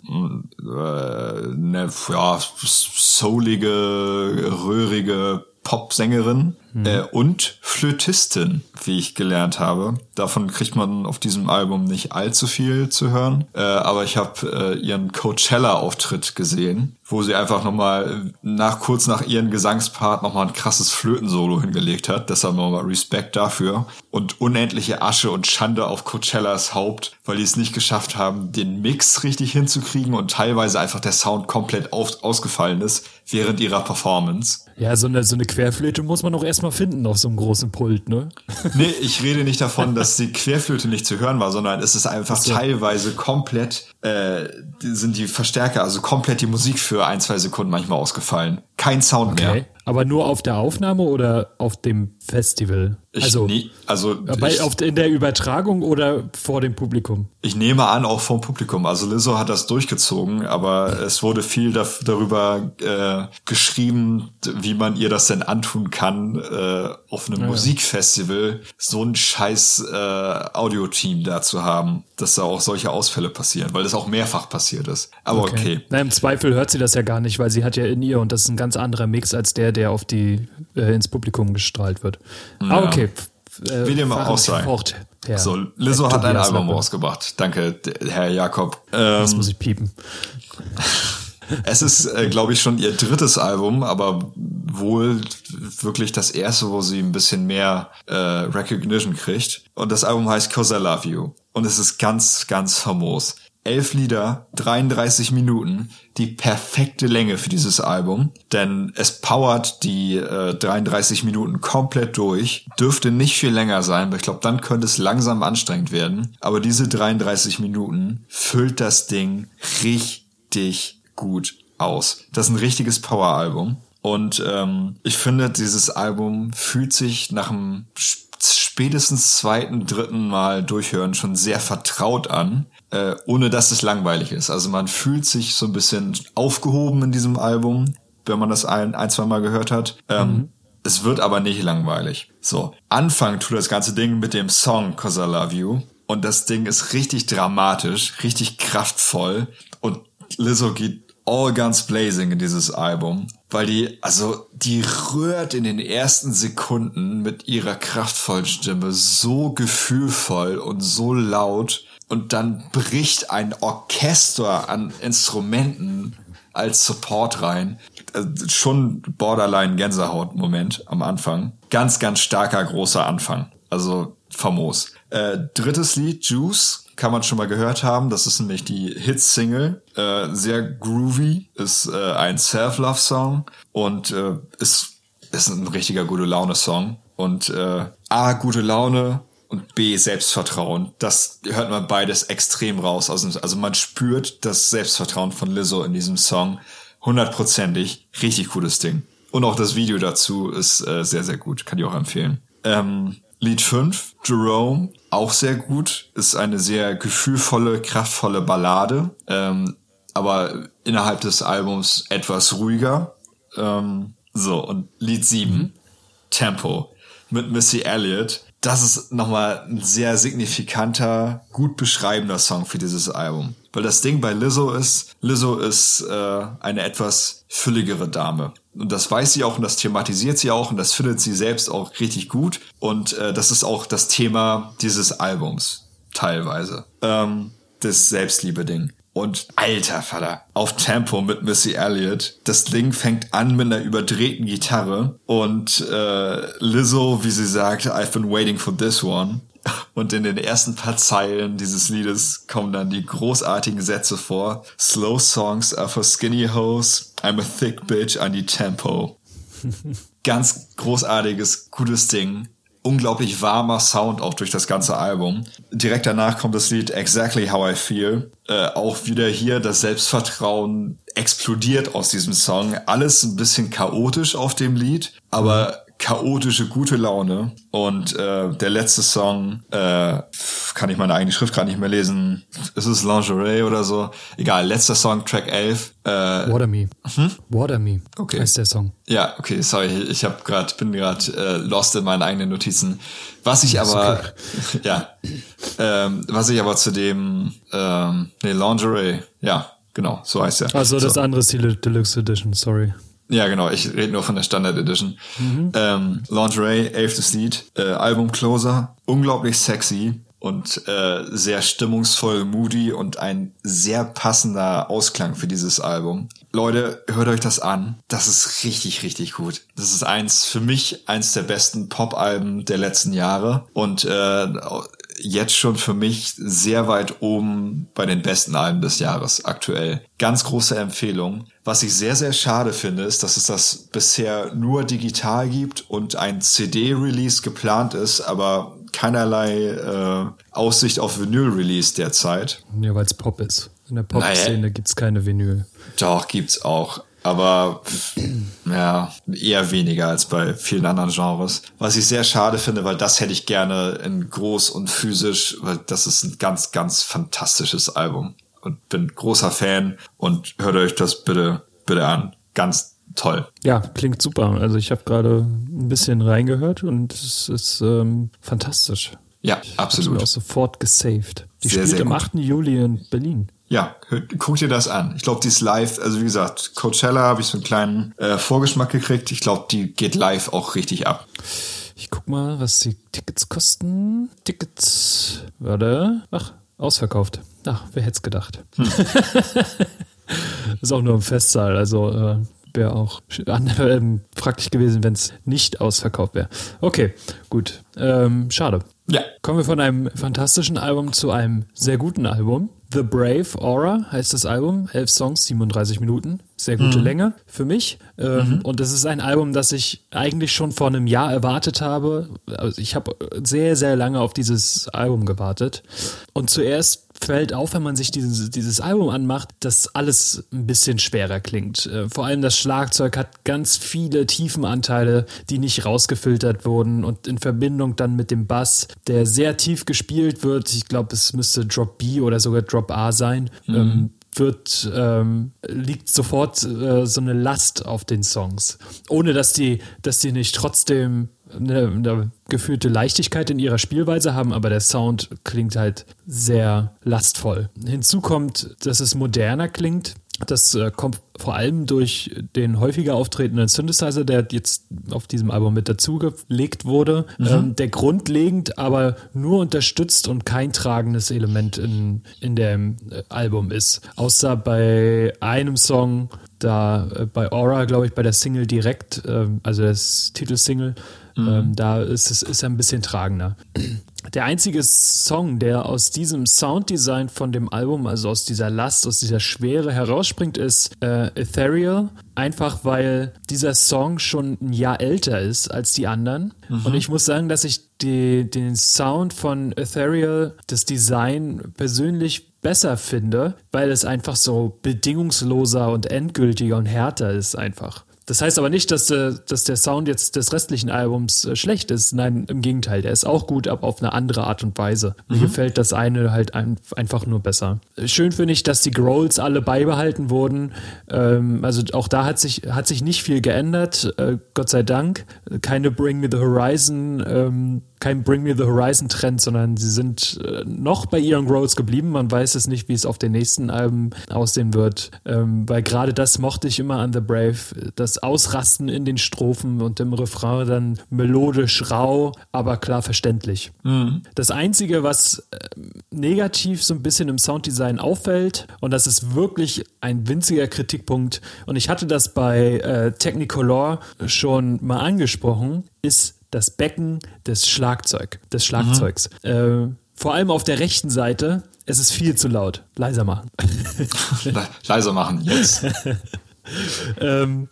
äh, eine ja, soulige, röhrige Popsängerin mhm. äh, und Flötistin, wie ich gelernt habe. Davon kriegt man auf diesem Album nicht allzu viel zu hören. Äh, aber ich habe äh, ihren Coachella-Auftritt gesehen, wo sie einfach nochmal nach kurz nach ihrem Gesangspart nochmal ein krasses Flötensolo hingelegt hat. Deshalb nochmal Respekt dafür. Und unendliche Asche und Schande auf Coachellas Haupt, weil die es nicht geschafft haben, den Mix richtig hinzukriegen und teilweise einfach der Sound komplett auf, ausgefallen ist während ihrer Performance. Ja, so eine, so eine Querflöte muss man auch erstmal finden auf so einem großen Pult, ne? Nee, ich rede nicht davon, dass die Querflöte nicht zu hören war, sondern es ist einfach so. teilweise komplett, äh, sind die Verstärker, also komplett die Musik für ein, zwei Sekunden manchmal ausgefallen. Kein Sound okay. mehr. Aber nur auf der Aufnahme oder auf dem Festival? Ich also, nie, also bei, ich, auf, in der Übertragung oder vor dem Publikum? Ich nehme an, auch vor dem Publikum. Also Lizzo hat das durchgezogen, aber es wurde viel da, darüber äh, geschrieben, wie man ihr das denn antun kann, äh, auf einem ja. Musikfestival so ein scheiß äh, Audioteam da zu haben, dass da auch solche Ausfälle passieren, weil das auch mehrfach passiert ist. Aber okay. okay. Na, Im Zweifel hört sie das ja gar nicht, weil sie hat ja in ihr und das ist ein ganz anderer Mix als der, der auf die äh, ins Publikum gestrahlt wird. Ja. Ah, okay. Äh, Wie dem auch sei. Fort, ja. So, Lizzo hat ein Album rausgebracht. Danke, Herr Jakob. Ähm, das muss ich piepen. Es ist, äh, glaube ich, schon ihr drittes Album, aber wohl wirklich das erste, wo sie ein bisschen mehr äh, Recognition kriegt. Und das Album heißt Cause I Love You. Und es ist ganz, ganz famos elf Lieder, 33 Minuten, die perfekte Länge für dieses Album, denn es powert die äh, 33 Minuten komplett durch, dürfte nicht viel länger sein, weil ich glaube, dann könnte es langsam anstrengend werden, aber diese 33 Minuten füllt das Ding richtig gut aus. Das ist ein richtiges Power-Album. Und ähm, ich finde, dieses Album fühlt sich nach einem spätestens zweiten, dritten Mal durchhören schon sehr vertraut an äh, ohne dass es langweilig ist. Also man fühlt sich so ein bisschen aufgehoben in diesem Album, wenn man das ein, ein zwei Mal gehört hat. Ähm, mhm. Es wird aber nicht langweilig. So, Anfang tut das ganze Ding mit dem Song Cause I Love You. Und das Ding ist richtig dramatisch, richtig kraftvoll. Und Lizzo geht all guns blazing in dieses Album, weil die, also, die rührt in den ersten Sekunden mit ihrer kraftvollen Stimme so gefühlvoll und so laut und dann bricht ein Orchester an Instrumenten als Support rein. Also schon borderline Gänsehaut-Moment am Anfang. Ganz, ganz starker, großer Anfang. Also famos. Äh, drittes Lied, Juice, kann man schon mal gehört haben. Das ist nämlich die Hit-Single. Äh, sehr groovy, ist äh, ein Self-Love-Song und äh, ist, ist ein richtiger gute Laune-Song. Und äh, A, gute Laune, und B Selbstvertrauen. Das hört man beides extrem raus. Also, also man spürt das Selbstvertrauen von Lizzo in diesem Song hundertprozentig. Richtig cooles Ding. Und auch das Video dazu ist äh, sehr, sehr gut. Kann ich auch empfehlen. Ähm, Lied 5, Jerome, auch sehr gut. Ist eine sehr gefühlvolle, kraftvolle Ballade. Ähm, aber innerhalb des Albums etwas ruhiger. Ähm, so, und Lied 7, mhm. Tempo mit Missy Elliott. Das ist nochmal ein sehr signifikanter, gut beschreibender Song für dieses Album. Weil das Ding bei Lizzo ist, Lizzo ist äh, eine etwas fülligere Dame. Und das weiß sie auch und das thematisiert sie auch und das findet sie selbst auch richtig gut. Und äh, das ist auch das Thema dieses Albums teilweise. Ähm, das Selbstliebe-Ding. Und alter Vater, auf Tempo mit Missy Elliott. Das Ding fängt an mit einer überdrehten Gitarre und äh, Lizzo, wie sie sagt, I've been waiting for this one. Und in den ersten paar Zeilen dieses Liedes kommen dann die großartigen Sätze vor. Slow songs are for skinny hoes. I'm a thick bitch, I need tempo. Ganz großartiges, gutes Ding unglaublich warmer Sound auch durch das ganze Album. Direkt danach kommt das Lied Exactly How I Feel. Äh, auch wieder hier das Selbstvertrauen explodiert aus diesem Song. Alles ein bisschen chaotisch auf dem Lied, aber chaotische, gute Laune. Und äh, der letzte Song, äh, kann ich meine eigene Schrift gerade nicht mehr lesen. Ist es Lingerie oder so? Egal, letzter Song, Track 11. Äh, Water Me. Hm? Water Me okay. heißt der Song. Ja, okay, sorry, ich hab grad, bin gerade äh, lost in meinen eigenen Notizen. Was ich aber, okay. ja, ähm, was ich aber zu dem, ähm, nee, Lingerie, ja, genau, so heißt er. Also das so. andere ist die Deluxe Edition, sorry. Ja, genau. Ich rede nur von der Standard Edition. Mhm. Ähm, Lingerie, elftes Lied, äh, Album Closer, unglaublich sexy und äh, sehr stimmungsvoll, moody und ein sehr passender Ausklang für dieses Album. Leute, hört euch das an. Das ist richtig, richtig gut. Das ist eins für mich eins der besten Pop-Alben der letzten Jahre und äh, jetzt schon für mich sehr weit oben bei den besten Alben des Jahres aktuell. Ganz große Empfehlung. Was ich sehr, sehr schade finde, ist, dass es das bisher nur digital gibt und ein CD-Release geplant ist, aber keinerlei äh, Aussicht auf Vinyl-Release derzeit. Ja, weil es Pop ist. In der Pop-Szene naja, gibt's keine Vinyl. Doch, gibt's auch aber ja, eher weniger als bei vielen anderen Genres. Was ich sehr schade finde, weil das hätte ich gerne in groß und physisch, weil das ist ein ganz, ganz fantastisches Album und bin großer Fan und hört euch das bitte, bitte an. Ganz toll. Ja, klingt super. Also ich habe gerade ein bisschen reingehört und es ist ähm, fantastisch. Ja, absolut. Ich auch sofort gesaved. Die sehr, spielt sehr am 8. Juli in Berlin. Ja, guck dir das an. Ich glaube, die ist live. Also wie gesagt, Coachella habe ich so einen kleinen äh, Vorgeschmack gekriegt. Ich glaube, die geht live auch richtig ab. Ich guck mal, was die Tickets kosten. Tickets, warte. Ach, ausverkauft. Ach, wer hätte es gedacht. Hm. ist auch nur im Festsaal, also äh, wäre auch äh, praktisch gewesen, wenn es nicht ausverkauft wäre. Okay, gut. Ähm, schade. Ja. Kommen wir von einem fantastischen Album zu einem sehr guten Album. The Brave Aura heißt das Album. Elf Songs, 37 Minuten. Sehr gute mhm. Länge für mich. Ähm, mhm. Und es ist ein Album, das ich eigentlich schon vor einem Jahr erwartet habe. Also ich habe sehr, sehr lange auf dieses Album gewartet. Und zuerst fällt auf, wenn man sich dieses, dieses Album anmacht, dass alles ein bisschen schwerer klingt. Äh, vor allem das Schlagzeug hat ganz viele Tiefenanteile, die nicht rausgefiltert wurden und in Verbindung dann mit dem Bass, der sehr tief gespielt wird. Ich glaube, es müsste Drop B oder sogar Drop A sein. Mhm. Ähm, wird, ähm, liegt sofort äh, so eine Last auf den Songs. Ohne dass die, dass die nicht trotzdem eine, eine, gefühlte Leichtigkeit in ihrer Spielweise haben, aber der Sound klingt halt sehr lastvoll. Hinzu kommt, dass es moderner klingt. Das äh, kommt vor allem durch den häufiger auftretenden Synthesizer, der jetzt auf diesem Album mit dazugelegt wurde, mhm. ähm, der grundlegend aber nur unterstützt und kein tragendes Element in, in dem äh, Album ist. Außer bei einem Song, da äh, bei Aura, glaube ich, bei der Single direkt, äh, also das Titelsingle, Mhm. Ähm, da ist es ist ein bisschen tragender. der einzige Song, der aus diesem Sounddesign von dem Album, also aus dieser Last, aus dieser Schwere herausspringt, ist äh, Ethereal. Einfach weil dieser Song schon ein Jahr älter ist als die anderen. Mhm. Und ich muss sagen, dass ich die, den Sound von Ethereal, das Design persönlich besser finde, weil es einfach so bedingungsloser und endgültiger und härter ist einfach. Das heißt aber nicht, dass, äh, dass der Sound jetzt des restlichen Albums äh, schlecht ist. Nein, im Gegenteil, der ist auch gut, aber auf eine andere Art und Weise. Mir mhm. gefällt das eine halt ein, einfach nur besser. Schön finde ich, dass die Growls alle beibehalten wurden. Ähm, also auch da hat sich, hat sich nicht viel geändert, äh, Gott sei Dank. Keine Bring Me the Horizon ähm, kein Bring Me the Horizon Trend, sondern sie sind äh, noch bei ihren Growls geblieben. Man weiß es nicht, wie es auf den nächsten Alben aussehen wird, ähm, weil gerade das mochte ich immer an The Brave, das Ausrasten in den Strophen und im Refrain dann melodisch rau, aber klar verständlich. Mhm. Das Einzige, was äh, negativ so ein bisschen im Sounddesign auffällt, und das ist wirklich ein winziger Kritikpunkt, und ich hatte das bei äh, Technicolor schon mal angesprochen, ist das Becken des Schlagzeug, des Schlagzeugs. Mhm. Äh, vor allem auf der rechten Seite, es ist viel zu laut. Leiser machen. Leiser machen, jetzt. ähm,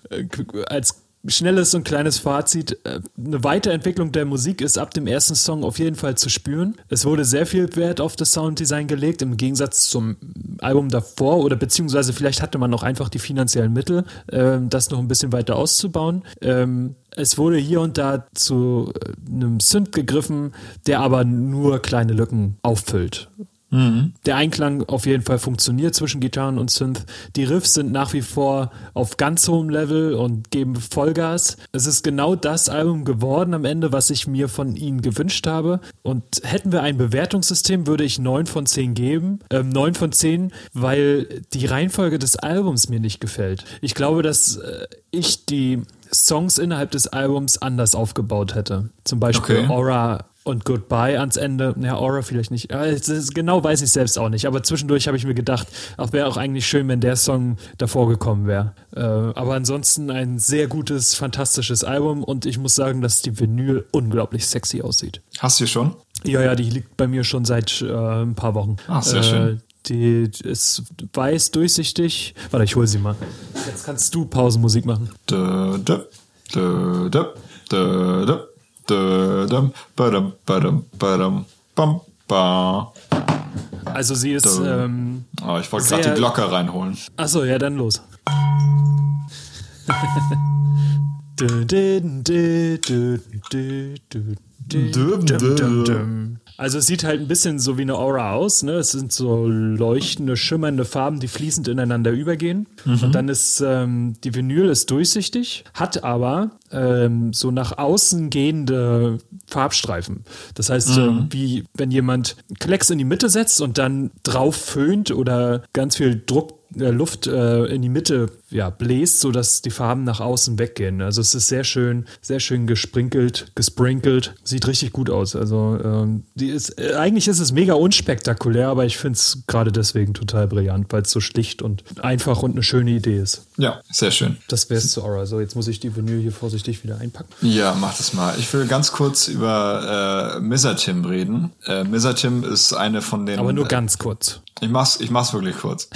als schnelles und kleines Fazit. Äh, eine Weiterentwicklung der Musik ist ab dem ersten Song auf jeden Fall zu spüren. Es wurde sehr viel Wert auf das Sounddesign gelegt, im Gegensatz zum Album davor oder beziehungsweise vielleicht hatte man noch einfach die finanziellen Mittel, ähm, das noch ein bisschen weiter auszubauen. Ähm, es wurde hier und da zu äh, einem Synth gegriffen, der aber nur kleine Lücken auffüllt. Mhm. Der Einklang auf jeden Fall funktioniert zwischen Gitarren und Synth. Die Riffs sind nach wie vor auf ganz hohem Level und geben Vollgas. Es ist genau das Album geworden am Ende, was ich mir von ihnen gewünscht habe. Und hätten wir ein Bewertungssystem, würde ich 9 von 10 geben. Ähm, 9 von 10, weil die Reihenfolge des Albums mir nicht gefällt. Ich glaube, dass äh, ich die Songs innerhalb des Albums anders aufgebaut hätte. Zum Beispiel okay. Aura und Goodbye ans Ende. Ja, Aura vielleicht nicht. Genau weiß ich selbst auch nicht. Aber zwischendurch habe ich mir gedacht, auch wäre auch eigentlich schön, wenn der Song davor gekommen wäre. Äh, aber ansonsten ein sehr gutes, fantastisches Album und ich muss sagen, dass die Vinyl unglaublich sexy aussieht. Hast du schon? Ja, ja, die liegt bei mir schon seit äh, ein paar Wochen. Ach, sehr äh, schön. Die ist weiß, durchsichtig. Warte, ich hole sie mal. Jetzt kannst du Pausenmusik machen. Da, da, da, da, da, da. Also sie ist. Ähm, oh, ich wollte gerade die Glocke reinholen. Achso, ja, dann los. Also es sieht halt ein bisschen so wie eine Aura aus. Ne? Es sind so leuchtende, schimmernde Farben, die fließend ineinander übergehen. Mhm. Und dann ist ähm, die Vinyl ist durchsichtig, hat aber ähm, so nach außen gehende Farbstreifen. Das heißt, mhm. äh, wie wenn jemand Klecks in die Mitte setzt und dann drauf föhnt oder ganz viel Druck Luft äh, in die Mitte ja, bläst, sodass die Farben nach außen weggehen. Also es ist sehr schön, sehr schön gesprinkelt, gesprinkelt. Sieht richtig gut aus. Also ähm, die ist, äh, eigentlich ist es mega unspektakulär, aber ich finde es gerade deswegen total brillant, weil es so schlicht und einfach und eine schöne Idee ist. Ja, sehr schön. Das wäre es zu Aura. So, jetzt muss ich die Vinyl hier vorsichtig wieder einpacken. Ja, mach das mal. Ich will ganz kurz über äh, Misatim reden. Äh, Misatim ist eine von den. Aber nur ganz kurz. Ich mach's, ich mach's wirklich kurz.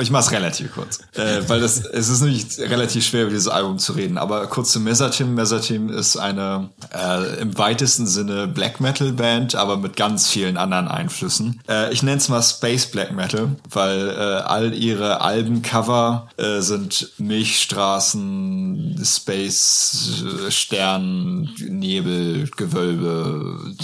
ich mach's relativ kurz. Äh, weil das, es ist nicht relativ schwer, über dieses Album zu reden. Aber kurz zu Mesatim. Mesatim ist eine äh, im weitesten Sinne Black Metal Band, aber mit ganz vielen anderen Einflüssen. Äh, ich nenne es mal Space Black Metal, weil äh, all ihre Albencover äh, sind Milchstraßen, Space, äh, Stern, Nebel, Gewölbe,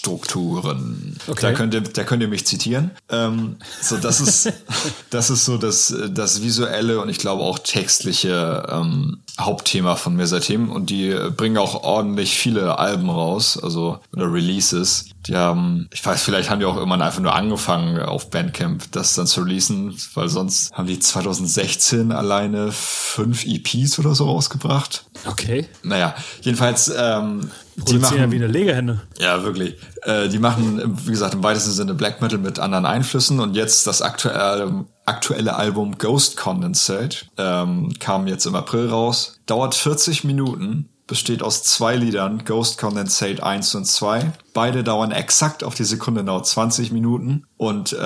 Strukturen. Okay. Da könnt ihr, da könnt ihr mich zitieren. Ähm, so, das ist, das ist so das, das visuelle und ich glaube auch textliche ähm, Hauptthema von Mesatim und die bringen auch ordentlich viele Alben raus, also oder Releases. Die haben, ich weiß, vielleicht haben die auch irgendwann einfach nur angefangen auf Bandcamp das dann zu releasen, weil sonst haben die 2016 alleine fünf EPs oder so rausgebracht. Okay. Naja, jedenfalls ähm, die machen, ja wie eine Legehenne. Ja, wirklich. Äh, die machen, wie gesagt, im weitesten Sinne Black Metal mit anderen Einflüssen und jetzt das aktuelle, aktuelle Album Ghost Condensate ähm, kam jetzt im April raus. Dauert 40 Minuten besteht aus zwei Liedern, Ghost Condensate 1 und 2. Beide dauern exakt auf die Sekunde genau 20 Minuten und äh,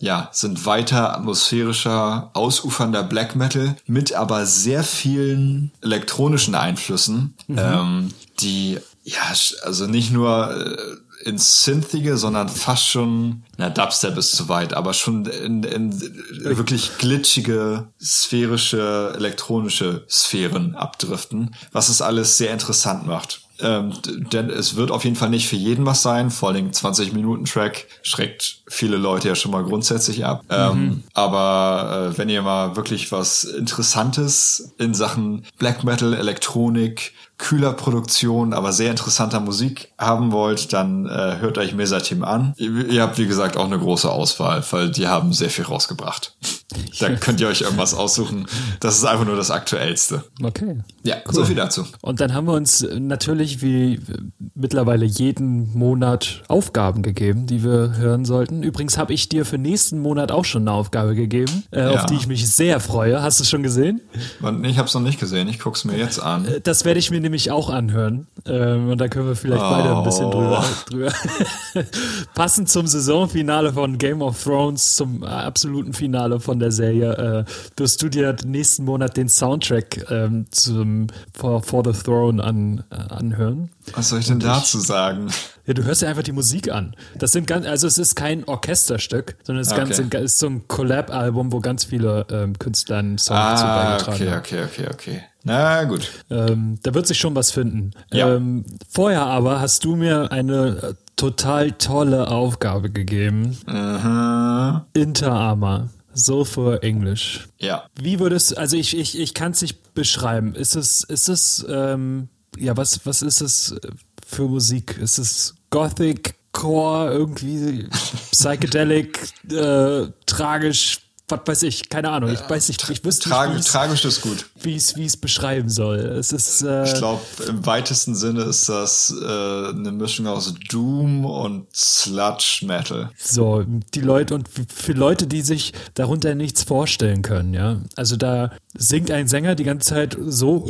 ja, sind weiter atmosphärischer, ausufernder Black Metal mit aber sehr vielen elektronischen Einflüssen, mhm. ähm, die ja, also nicht nur äh, ins Synthige, sondern fast schon, na, Dubstep ist zu weit, aber schon in, in wirklich glitschige, sphärische, elektronische Sphären abdriften, was es alles sehr interessant macht. Ähm, denn es wird auf jeden Fall nicht für jeden was sein. Vor allem 20 Minuten Track schreckt viele Leute ja schon mal grundsätzlich ab. Mhm. Ähm, aber äh, wenn ihr mal wirklich was Interessantes in Sachen Black Metal, Elektronik, kühler Produktion, aber sehr interessanter Musik haben wollt, dann äh, hört euch Mesa-Team an. Ihr, ihr, habt, wie gesagt, auch eine große Auswahl, weil die haben sehr viel rausgebracht. da könnt ihr euch irgendwas aussuchen. Das ist einfach nur das Aktuellste. Okay. Ja, cool. so viel dazu. Und dann haben wir uns natürlich wie mittlerweile jeden Monat Aufgaben gegeben, die wir hören sollten. Übrigens habe ich dir für nächsten Monat auch schon eine Aufgabe gegeben, äh, ja. auf die ich mich sehr freue. Hast du es schon gesehen? Ich habe es noch nicht gesehen. Ich gucke es mir jetzt an. Äh, das werde ich mir nämlich auch anhören. Ähm, und da können wir vielleicht oh. beide ein bisschen drüber. Oh. drüber. Passend zum Saisonfinale von Game of Thrones, zum absoluten Finale von der Serie, äh, wirst du dir nächsten Monat den Soundtrack ähm, zum For, For the Throne an, äh, anhören. Was soll ich denn dazu sagen? Ja, du hörst dir einfach die Musik an. Das sind ganz, also es ist kein Orchesterstück, sondern es ist, okay. ganz, ist so ein Collab-Album, wo ganz viele ähm, Künstler einen Song ah, zu beigetragen okay, haben. Okay, okay, okay, Na gut. Ähm, da wird sich schon was finden. Ja. Ähm, vorher aber hast du mir eine äh, total tolle Aufgabe gegeben. Aha. Interarma. So for English. Ja. Wie würdest also ich, ich, ich kann es nicht beschreiben. Ist es, ist es, ähm, ja, was, was ist es für Musik? Ist es Gothic, Core, irgendwie Psychedelic, äh, tragisch, was weiß ich, keine Ahnung. Ich weiß nicht, ich wüsste Trag, nicht, tragisch ist gut. Wie es wie es beschreiben soll. Es ist. Äh, ich glaube, im weitesten Sinne ist das äh, eine Mischung aus Doom und Sludge Metal. So, die Leute und für Leute, die sich darunter nichts vorstellen können, ja. Also da singt ein Sänger die ganze Zeit so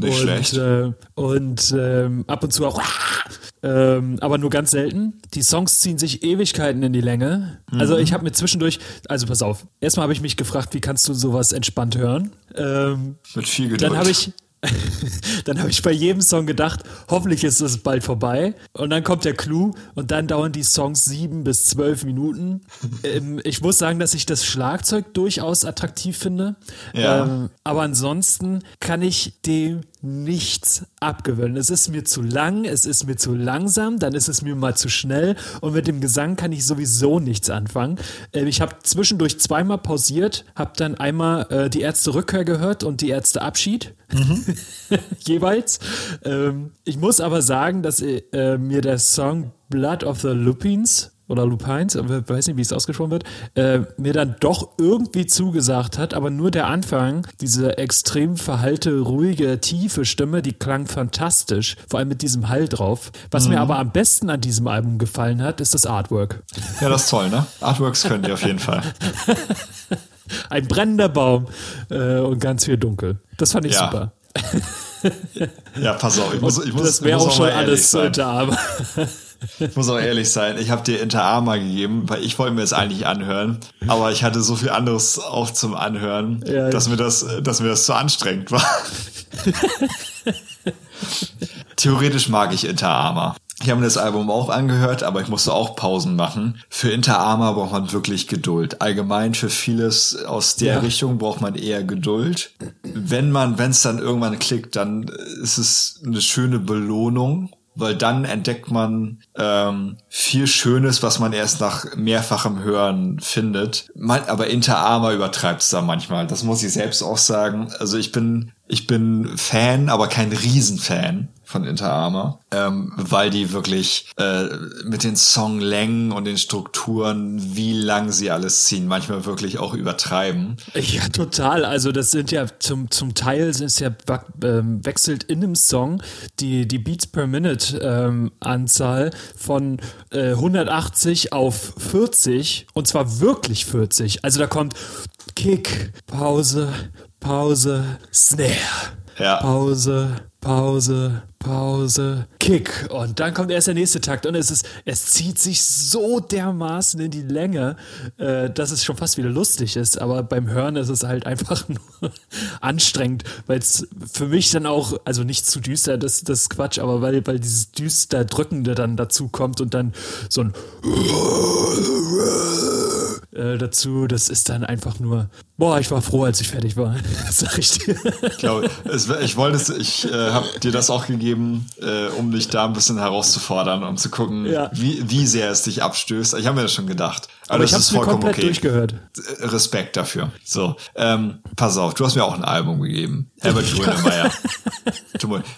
nicht und, schlecht. Äh, und ähm, ab und zu auch, ähm, aber nur ganz selten. Die Songs ziehen sich Ewigkeiten in die Länge. Also mhm. Also ich habe mir zwischendurch, also pass auf, erstmal habe ich mich gefragt, wie kannst du sowas entspannt hören? Ähm, Mit viel Geduld. Dann habe ich, dann habe ich bei jedem Song gedacht, hoffentlich ist es bald vorbei. Und dann kommt der Clou und dann dauern die Songs sieben bis zwölf Minuten. ähm, ich muss sagen, dass ich das Schlagzeug durchaus attraktiv finde. Ja. Ähm, aber ansonsten kann ich dem nichts abgewöhnen. Es ist mir zu lang, es ist mir zu langsam, dann ist es mir mal zu schnell und mit dem Gesang kann ich sowieso nichts anfangen. Äh, ich habe zwischendurch zweimal pausiert, habe dann einmal äh, die Ärzte Rückkehr gehört und die Ärzte Abschied. Mhm. Jeweils. Ähm, ich muss aber sagen, dass äh, mir der Song Blood of the Lupins oder Lupines, ich weiß nicht, wie es ausgesprochen wird, äh, mir dann doch irgendwie zugesagt hat, aber nur der Anfang, diese extrem verhalte, ruhige, tiefe Stimme, die klang fantastisch, vor allem mit diesem Hall drauf. Was mhm. mir aber am besten an diesem Album gefallen hat, ist das Artwork. Ja, das ist toll, ne? Artworks könnt ihr auf jeden Fall. Ein brennender Baum äh, und ganz viel dunkel. Das fand ich ja. super. ja, pass auf, ich muss, ich muss, das wäre auch schon alles sein. unter Arme. Ich muss auch ehrlich sein, ich habe dir Inter Arma gegeben, weil ich wollte mir das eigentlich anhören, aber ich hatte so viel anderes auch zum Anhören, ja, dass mir das, dass mir das zu anstrengend war. Theoretisch mag ich Inter Arma. Ich habe mir das Album auch angehört, aber ich musste auch Pausen machen. Für Inter Arma braucht man wirklich Geduld. Allgemein für vieles aus der ja. Richtung braucht man eher Geduld. Wenn man, wenn es dann irgendwann klickt, dann ist es eine schöne Belohnung weil dann entdeckt man ähm, viel Schönes, was man erst nach mehrfachem Hören findet. Man, aber Inter Arma übertreibt es da manchmal. Das muss ich selbst auch sagen. Also ich bin ich bin Fan, aber kein Riesenfan von Inter Arma, ähm, weil die wirklich äh, mit den Songlängen und den Strukturen, wie lang sie alles ziehen, manchmal wirklich auch übertreiben. Ja, total. Also das sind ja zum, zum Teil es ja ähm, wechselt in einem Song die, die Beats per Minute ähm, Anzahl von äh, 180 auf 40 und zwar wirklich 40. Also da kommt Kick, Pause, Pause, Snare. Ja. Pause, Pause, Pause, Kick. Und dann kommt erst der nächste Takt. Und es ist, es zieht sich so dermaßen in die Länge, äh, dass es schon fast wieder lustig ist. Aber beim Hören ist es halt einfach nur anstrengend, weil es für mich dann auch, also nicht zu düster, das, das ist Quatsch, aber weil, weil dieses düster Drückende dann dazu kommt und dann so ein äh, dazu, das ist dann einfach nur, boah, ich war froh, als ich fertig war. Sag ich dir. Ich glaube, ich wollte es, ich äh, habe dir das auch gegeben, äh, um dich da ein bisschen herauszufordern, um zu gucken, Ja. wie, wie sehr es dich abstößt. Ich habe mir das schon gedacht. Aber, Aber das ich habe ist es mir vollkommen komplett okay. durchgehört. Äh, Respekt dafür. So, ähm, pass auf, du hast mir auch ein Album gegeben. Herbert Grönemeyer.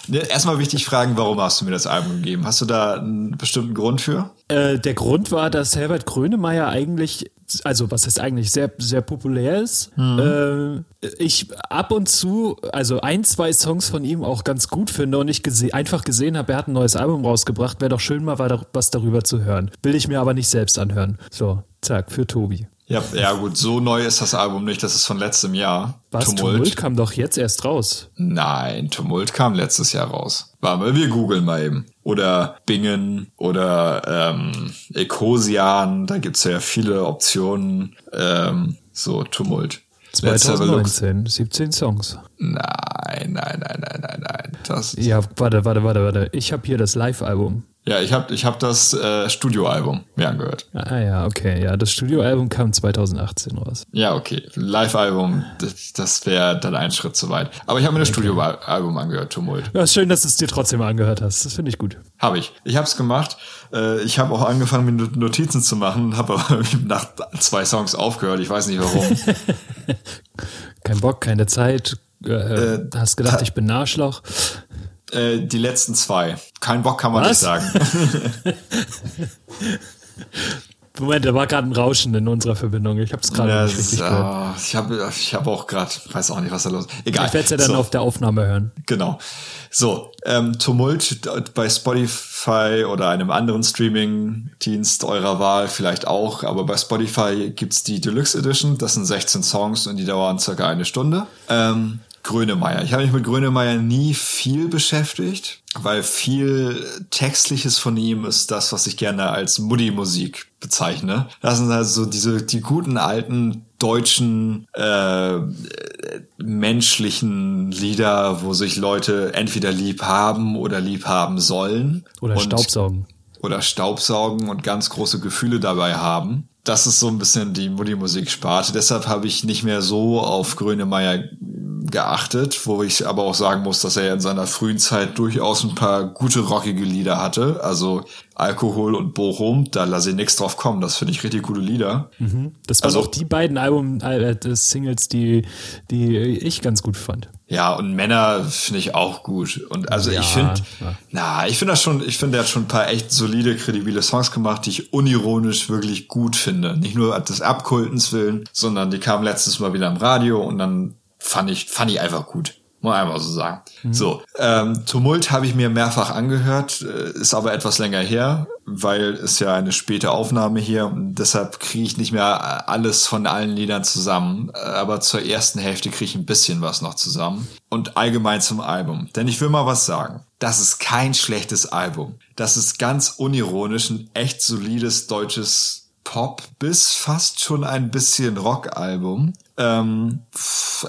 Ne, Erstmal wichtig fragen, warum hast du mir das Album gegeben? Hast du da einen bestimmten Grund für? Äh, der Grund war, dass Herbert Grönemeyer eigentlich, also was heißt eigentlich, sehr, sehr populär ist. Äh, ich ab und zu, also ein, zwei Songs von ihm auch ganz gut finde und ich gese einfach gesehen habe, er hat ein neues Album rausgebracht, wäre doch schön mal wa- was darüber zu hören. Will ich mir aber nicht selbst anhören. So, zack, für Tobi. Ja, ja gut, so neu ist das Album nicht, das ist von letztem Jahr. Was? Tumult? kam doch jetzt erst raus. Nein, Tumult kam letztes Jahr raus. Warte mal, wir googeln mal eben. Oder Bingen oder ähm, Ecosian, da gibt's ja viele Optionen. Ähm, so, Tumult. Let's have a look. 2019, 17 Songs. Nein, nein, nein, nein, nein, nein. Das, Ja, warte, warte, warte, warte. Ich habe hier das Live-Album. Ja, ich habe ich hab das äh, Studioalbum mir angehört. Ah ja, okay. Ja, das Studioalbum kam 2018 raus. Ja, okay. Live-Album, das, das wäre dann ein Schritt zu weit. Aber ich habe mir das Studioalbum angehört, Tumult. Ja, ist schön, dass du es dir trotzdem angehört hast. Das finde ich gut. Habe ich. Ich habe es gemacht. Äh, ich habe auch angefangen, mir Not- Notizen zu machen, habe aber nach zwei Songs aufgehört. Ich weiß nicht warum. Kein Bock, keine Zeit. Äh, hast gedacht, ich bin Arschloch. äh, die letzten zwei. Kein Bock kann man Was? nicht sagen. Moment, da war gerade ein Rauschen in unserer Verbindung. Ich habe es gerade Ja, nicht richtig gehört. ah, ich habe ich hab auch gerade, weiß auch nicht, was da los ist. Egal. Ich werde es ja dann so. auf der Aufnahme hören. Genau. So, ähm, Tumult bei Spotify oder einem anderen Streaming-Dienst eurer Wahl vielleicht auch, aber bei Spotify gibt's die Deluxe Edition, das sind 16 Songs und die dauern circa eine Stunde. Ähm, Grönemeyer. Ich habe mich mit Grönemeyer nie viel beschäftigt, weil viel Textliches von ihm ist das, was ich gerne als Muddy-Musik bezeichne. Das sind also so diese, die guten alten deutschen äh, menschlichen Lieder, wo sich Leute entweder lieb haben oder lieb haben sollen. Oder Staubsaugen. oder Staubsaugen und ganz große Gefühle dabei haben. Das ist so ein bisschen die Mutti-Musik-Sparte. Deshalb habe ich nicht mehr so auf Grönemeyer geachtet, wo ich aber auch sagen muss, dass er in seiner frühen Zeit durchaus ein paar gute rockige Lieder hatte. Also Alkohol und Bochum, da lasse ich nichts drauf kommen. Das finde ich richtig gute Lieder. Das waren Also- auch die beiden Album, äh, äh, Singles, die, die ich ganz gut fand. Ja, und Männer finde ich auch gut. Und also Ja, ich finde, ja. na, ich finde das schon, ich finde, der hat schon ein paar echt solide, kredibile Songs gemacht, die ich unironisch wirklich gut finde. Nicht nur des Abkultens willen, sondern die kamen letztes Mal wieder im Radio und dann fand ich, fand ich einfach gut. Muss einfach so sagen. So, ähm, Tumult habe ich mir mehrfach angehört, äh, ist aber etwas länger her, weil es ja eine späte Aufnahme hier deshalb kriege ich nicht mehr alles von allen Liedern zusammen. Äh, Aber zur ersten Hälfte kriege ich ein bisschen was noch zusammen. Und allgemein zum Album. Denn ich will mal was sagen. Das ist kein schlechtes Album. Das ist ganz unironisch ein echt solides deutsches Pop bis fast schon ein bisschen Rock-Album. Ähm,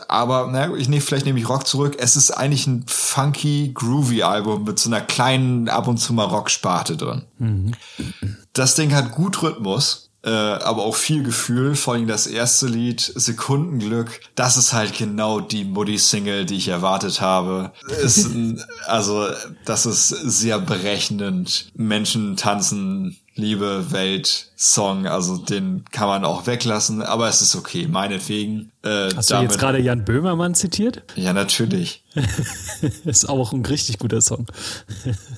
aber na, ich nehme vielleicht nehme ich Rock zurück. Es ist eigentlich ein funky, groovy Album mit so einer kleinen ab und zu mal Rock-Sparte drin. Das Ding hat gut Rhythmus, äh, aber auch viel Gefühl. Vor allem das erste Lied, Sekundenglück, das ist halt genau die Muddy-Single, die ich erwartet habe. Ist also, das ist sehr berechnend. Menschen tanzen, Liebe, Welt, Song, also den kann man auch weglassen, aber es ist okay, meinetwegen. Äh, Hast du jetzt gerade Jan Böhmermann zitiert? Ja, natürlich. Ist auch ein richtig guter Song.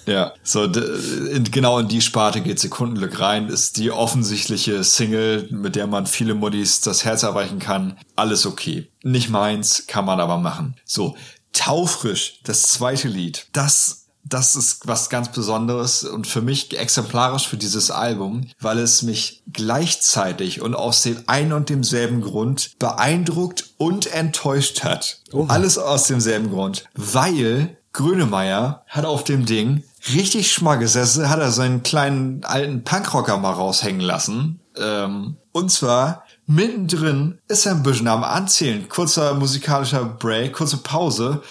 Ja, so in, genau in die Sparte geht Sekundenglück rein, ist die offensichtliche Single, mit der man viele Muddis das Herz erweichen kann. Alles okay. Nicht meins, kann man aber machen. So, Taufrisch, das zweite Lied, das das ist was ganz Besonderes und für mich exemplarisch für dieses Album, weil es mich gleichzeitig und aus dem ein und demselben Grund beeindruckt und enttäuscht hat. Oh. Alles aus demselben Grund, weil Grönemeyer hat auf dem Ding richtig Schmackes. Er hat er seinen kleinen alten Punkrocker mal raushängen lassen. Ähm, und zwar mittendrin ist er ein bisschen am Anzählen. Kurzer musikalischer Break, kurze Pause.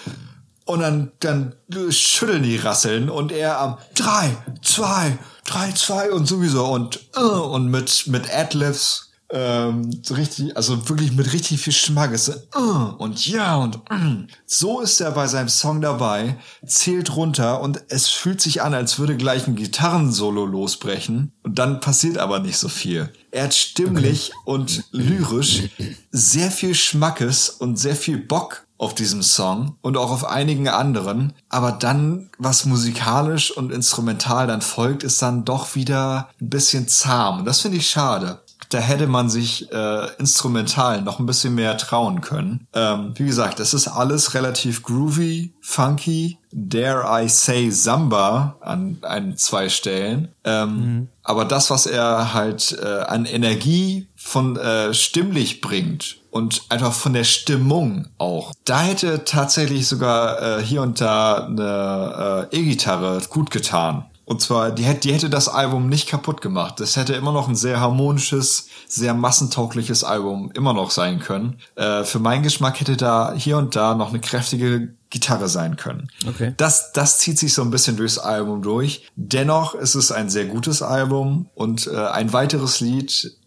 Und dann, dann schütteln die Rasseln und er am drei, zwei, drei, zwei und sowieso und, uh, und mit, mit Adlibs ähm, so richtig, also wirklich mit richtig viel Schmackes. Uh, und ja und uh. so ist er bei seinem Song dabei, zählt runter und es fühlt sich an, als würde gleich ein Gitarrensolo losbrechen. Und dann passiert aber nicht so viel. Er hat stimmlich okay. und lyrisch sehr viel Schmackes und sehr viel Bock auf diesem Song und auch auf einigen anderen. Aber dann, was musikalisch und instrumental dann folgt, ist dann doch wieder ein bisschen zahm. Und das finde ich schade da hätte man sich äh, instrumental noch ein bisschen mehr trauen können. Ähm, wie gesagt, es ist alles relativ groovy, funky, dare I say Samba an ein, zwei Stellen. Ähm, mhm. Aber das, was er halt äh, an Energie von äh, stimmlich bringt und einfach von der Stimmung auch. Da hätte tatsächlich sogar äh, hier und da eine äh, E-Gitarre gut getan. Und zwar, die hätte, die hätte das Album nicht kaputt gemacht. Das hätte immer noch ein sehr harmonisches, sehr massentaugliches Album immer noch sein können. Äh, für meinen Geschmack hätte da hier und da noch eine kräftige Gitarre sein können. Okay. Das, das zieht sich so ein bisschen durchs Album durch. Dennoch ist es ein sehr gutes Album und äh, ein weiteres Lied,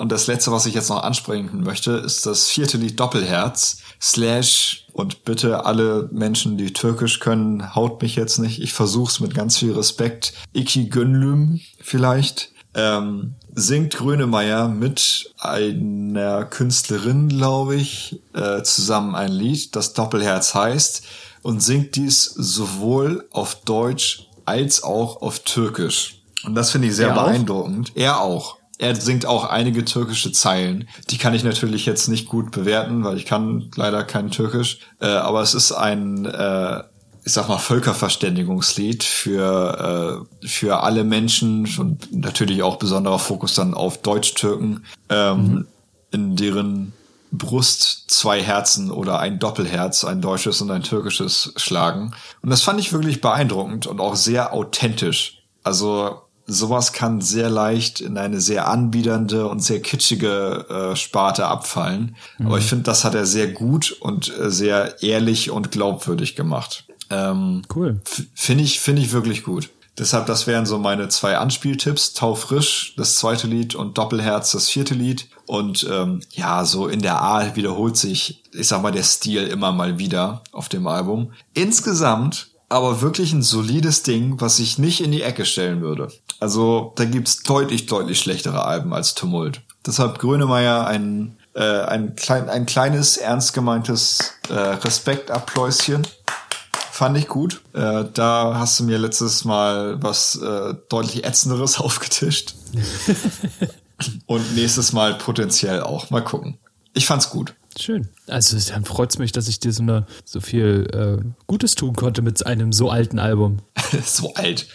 und das letzte, was ich jetzt noch ansprechen möchte, ist das vierte Lied Doppelherz. Slash und bitte alle Menschen, die Türkisch können, haut mich jetzt nicht. Ich versuch's mit ganz viel Respekt. Iki Gönlüm vielleicht. Ähm, singt Grönemeyer mit einer Künstlerin, glaube ich, äh, zusammen ein Lied, das Doppelherz heißt, und singt dies sowohl auf Deutsch als auch auf Türkisch. Und das finde ich sehr er beeindruckend. Auch? Er auch. Er singt auch einige türkische Zeilen. Die kann ich natürlich jetzt nicht gut bewerten, weil ich kann leider kein Türkisch. Äh, aber es ist ein, äh, ich sag mal, Völkerverständigungslied für, äh, für alle Menschen und natürlich auch besonderer Fokus dann auf Deutsch-Türken, ähm, mhm. in deren Brust zwei Herzen oder ein Doppelherz, ein deutsches und ein türkisches schlagen. Und das fand ich wirklich beeindruckend und auch sehr authentisch. Also sowas kann sehr leicht in eine sehr anbiedernde und sehr kitschige äh, Sparte abfallen. Mhm. Aber ich finde, das hat er sehr gut und äh, sehr ehrlich und glaubwürdig gemacht. Ähm, cool. Finde ich, finde ich wirklich gut. Deshalb, das wären so meine zwei Anspieltipps. Taufrisch, das zweite Lied und Doppelherz, das vierte Lied. Und ähm, ja, so in der A wiederholt sich, ich sag mal, der Stil immer mal wieder auf dem Album. Insgesamt aber wirklich ein solides Ding, was ich nicht in die Ecke stellen würde. Also da gibt's deutlich, deutlich schlechtere Alben als Tumult. Deshalb Grönemeyer ein, äh, ein, klein, ein kleines, ernst gemeintes äh, Respektabpläuschen. Fand ich gut. Äh, da hast du mir letztes Mal was äh, deutlich ätzenderes aufgetischt. Und nächstes Mal potenziell auch. Mal gucken. Ich fand's gut. Schön. Also dann freut es mich, dass ich dir so, eine, so viel äh, Gutes tun konnte mit einem so alten Album. so alt.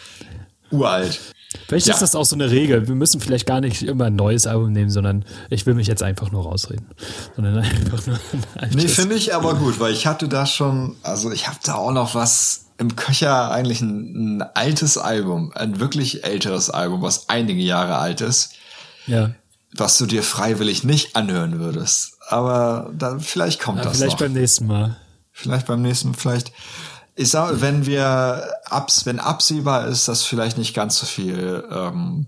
Uralt. Vielleicht ja. ist das auch so eine Regel. Wir müssen vielleicht gar nicht immer ein neues Album nehmen, sondern ich will mich jetzt einfach nur rausreden. Sondern einfach nur Nee, finde ich aber gut, weil ich hatte da schon, also ich habe da auch noch was im Köcher, eigentlich ein, ein altes Album, ein wirklich älteres Album, was einige Jahre alt ist. Ja. Was du dir freiwillig nicht anhören würdest aber da, vielleicht kommt ja, das Vielleicht noch. beim nächsten Mal. Vielleicht beim nächsten, vielleicht. Ich sag, wenn wir abs, wenn absehbar ist, dass vielleicht nicht ganz so viel ähm,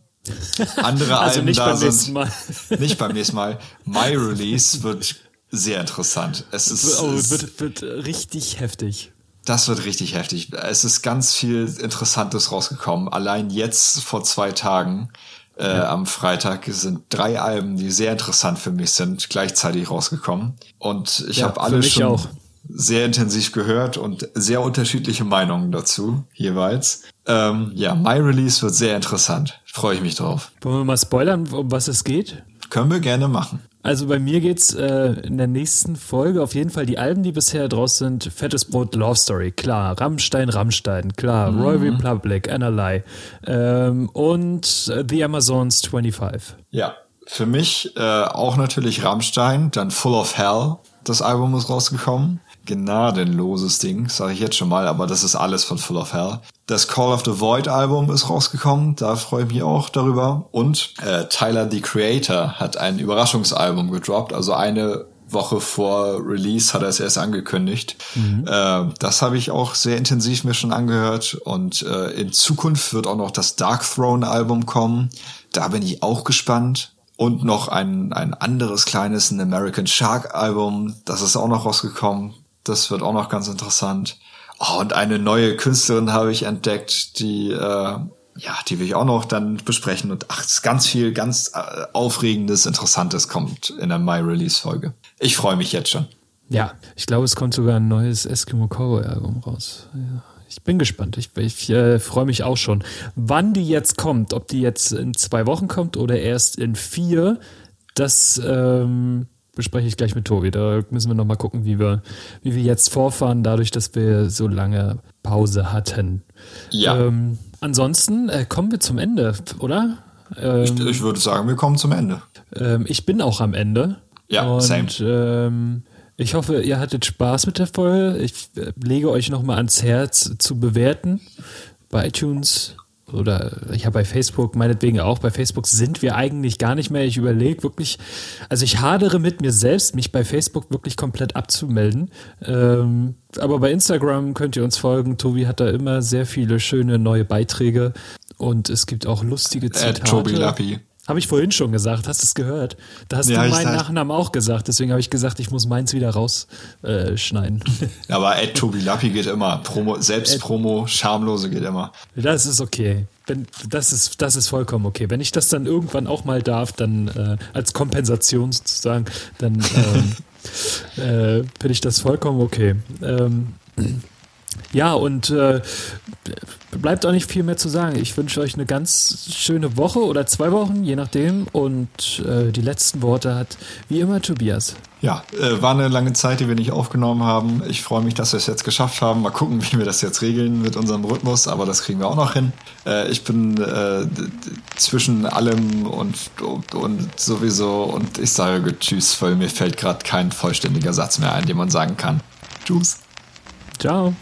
andere also Alben nicht da beim sind. Nächsten Mal. nicht beim nächsten Mal. My Release wird sehr interessant. Es ist, oh, es wird, wird richtig heftig. Das wird richtig heftig. Es ist ganz viel Interessantes rausgekommen. Allein jetzt vor zwei Tagen äh. Am Freitag sind drei Alben, die sehr interessant für mich sind, gleichzeitig rausgekommen. Und ich ja, habe alle schon auch. sehr intensiv gehört und sehr unterschiedliche Meinungen dazu jeweils. Ähm, ja, My Release wird sehr interessant. Freue ich mich drauf. Wollen wir mal spoilern, um was es geht? Können wir gerne machen. Also bei mir geht's äh, in der nächsten Folge auf jeden Fall die Alben, die bisher draus sind. Fettes Brot, Love Story, klar. Rammstein, Rammstein, klar. Mhm. Royal Republic, Analy ähm, und äh, The Amazons 25. Ja, für mich äh, auch natürlich Rammstein, dann Full of Hell. Das Album ist rausgekommen. Gnadenloses Ding, sage ich jetzt schon mal, aber das ist alles von Full of Hell. Das Call of the Void Album ist rausgekommen, da freue ich mich auch darüber. Und äh, Tyler the Creator hat ein Überraschungsalbum gedroppt, also eine Woche vor Release hat er es erst angekündigt. Mhm. Äh, das habe ich auch sehr intensiv mir schon angehört. Und äh, in Zukunft wird auch noch das Dark Throne Album kommen. Da bin ich auch gespannt. Und noch ein, ein anderes kleines, ein American Shark Album. Das ist auch noch rausgekommen. Das wird auch noch ganz interessant. Oh, und eine neue Künstlerin habe ich entdeckt, die, äh, ja, die will ich auch noch dann besprechen. Und ach, es ist ganz viel, ganz äh, Aufregendes, Interessantes kommt in der My-Release-Folge. Ich freue mich jetzt schon. Ja, ich glaube, es kommt sogar ein neues Eskimo Cowboy-Album raus. Ja. Ich bin gespannt. Ich, ich äh, freue mich auch schon. Wann die jetzt kommt, ob die jetzt in zwei Wochen kommt oder erst in vier, das ähm, bespreche ich gleich mit Tobi. Da müssen wir nochmal gucken, wie wir, wie wir jetzt vorfahren, dadurch, dass wir so lange Pause hatten. Ja. Ähm, ansonsten äh, kommen wir zum Ende, oder? Ähm, ich, ich, würde sagen, wir kommen zum Ende. Ähm, ich bin auch am Ende. Ja, und, same. Ähm, ich hoffe, ihr hattet Spaß mit der Folge. Ich äh, lege euch nochmal ans Herz zu bewerten bei iTunes oder ich habe bei Facebook meinetwegen auch, bei Facebook sind wir eigentlich gar nicht mehr. Ich überlege wirklich, also ich hadere mit mir selbst, mich bei Facebook wirklich komplett abzumelden. Ähm, aber bei Instagram könnt ihr uns folgen. Tobi hat da immer sehr viele schöne neue Beiträge und es gibt auch lustige Zitate. Äh, Tobi Lappi. Habe ich vorhin schon gesagt, hast du es gehört? Da hast ja, du meinen Nachnamen auch gesagt, deswegen habe ich gesagt, ich muss meins wieder rausschneiden. Äh, aber Ed Tobi Lappi geht immer. Promo, Selbstpromo, schamlose geht immer. Das ist okay. Wenn, das, ist, das ist vollkommen okay. Wenn ich das dann irgendwann auch mal darf, dann äh, als Kompensation sozusagen, dann ähm, äh, finde ich das vollkommen okay. Ähm, ja, und äh, bleibt auch nicht viel mehr zu sagen. Ich wünsche euch eine ganz schöne Woche oder zwei Wochen, je nachdem. Und äh, die letzten Worte hat wie immer Tobias. Ja, äh, war eine lange Zeit, die wir nicht aufgenommen haben. Ich freue mich, dass wir es jetzt geschafft haben. Mal gucken, wie wir das jetzt regeln mit unserem Rhythmus, aber das kriegen wir auch noch hin. Äh, ich bin äh, zwischen allem und, und, und, sowieso und ich sage Tschüss, weil mir fällt gerade kein vollständiger Satz mehr ein, den man sagen kann. Tschüss. Ciao.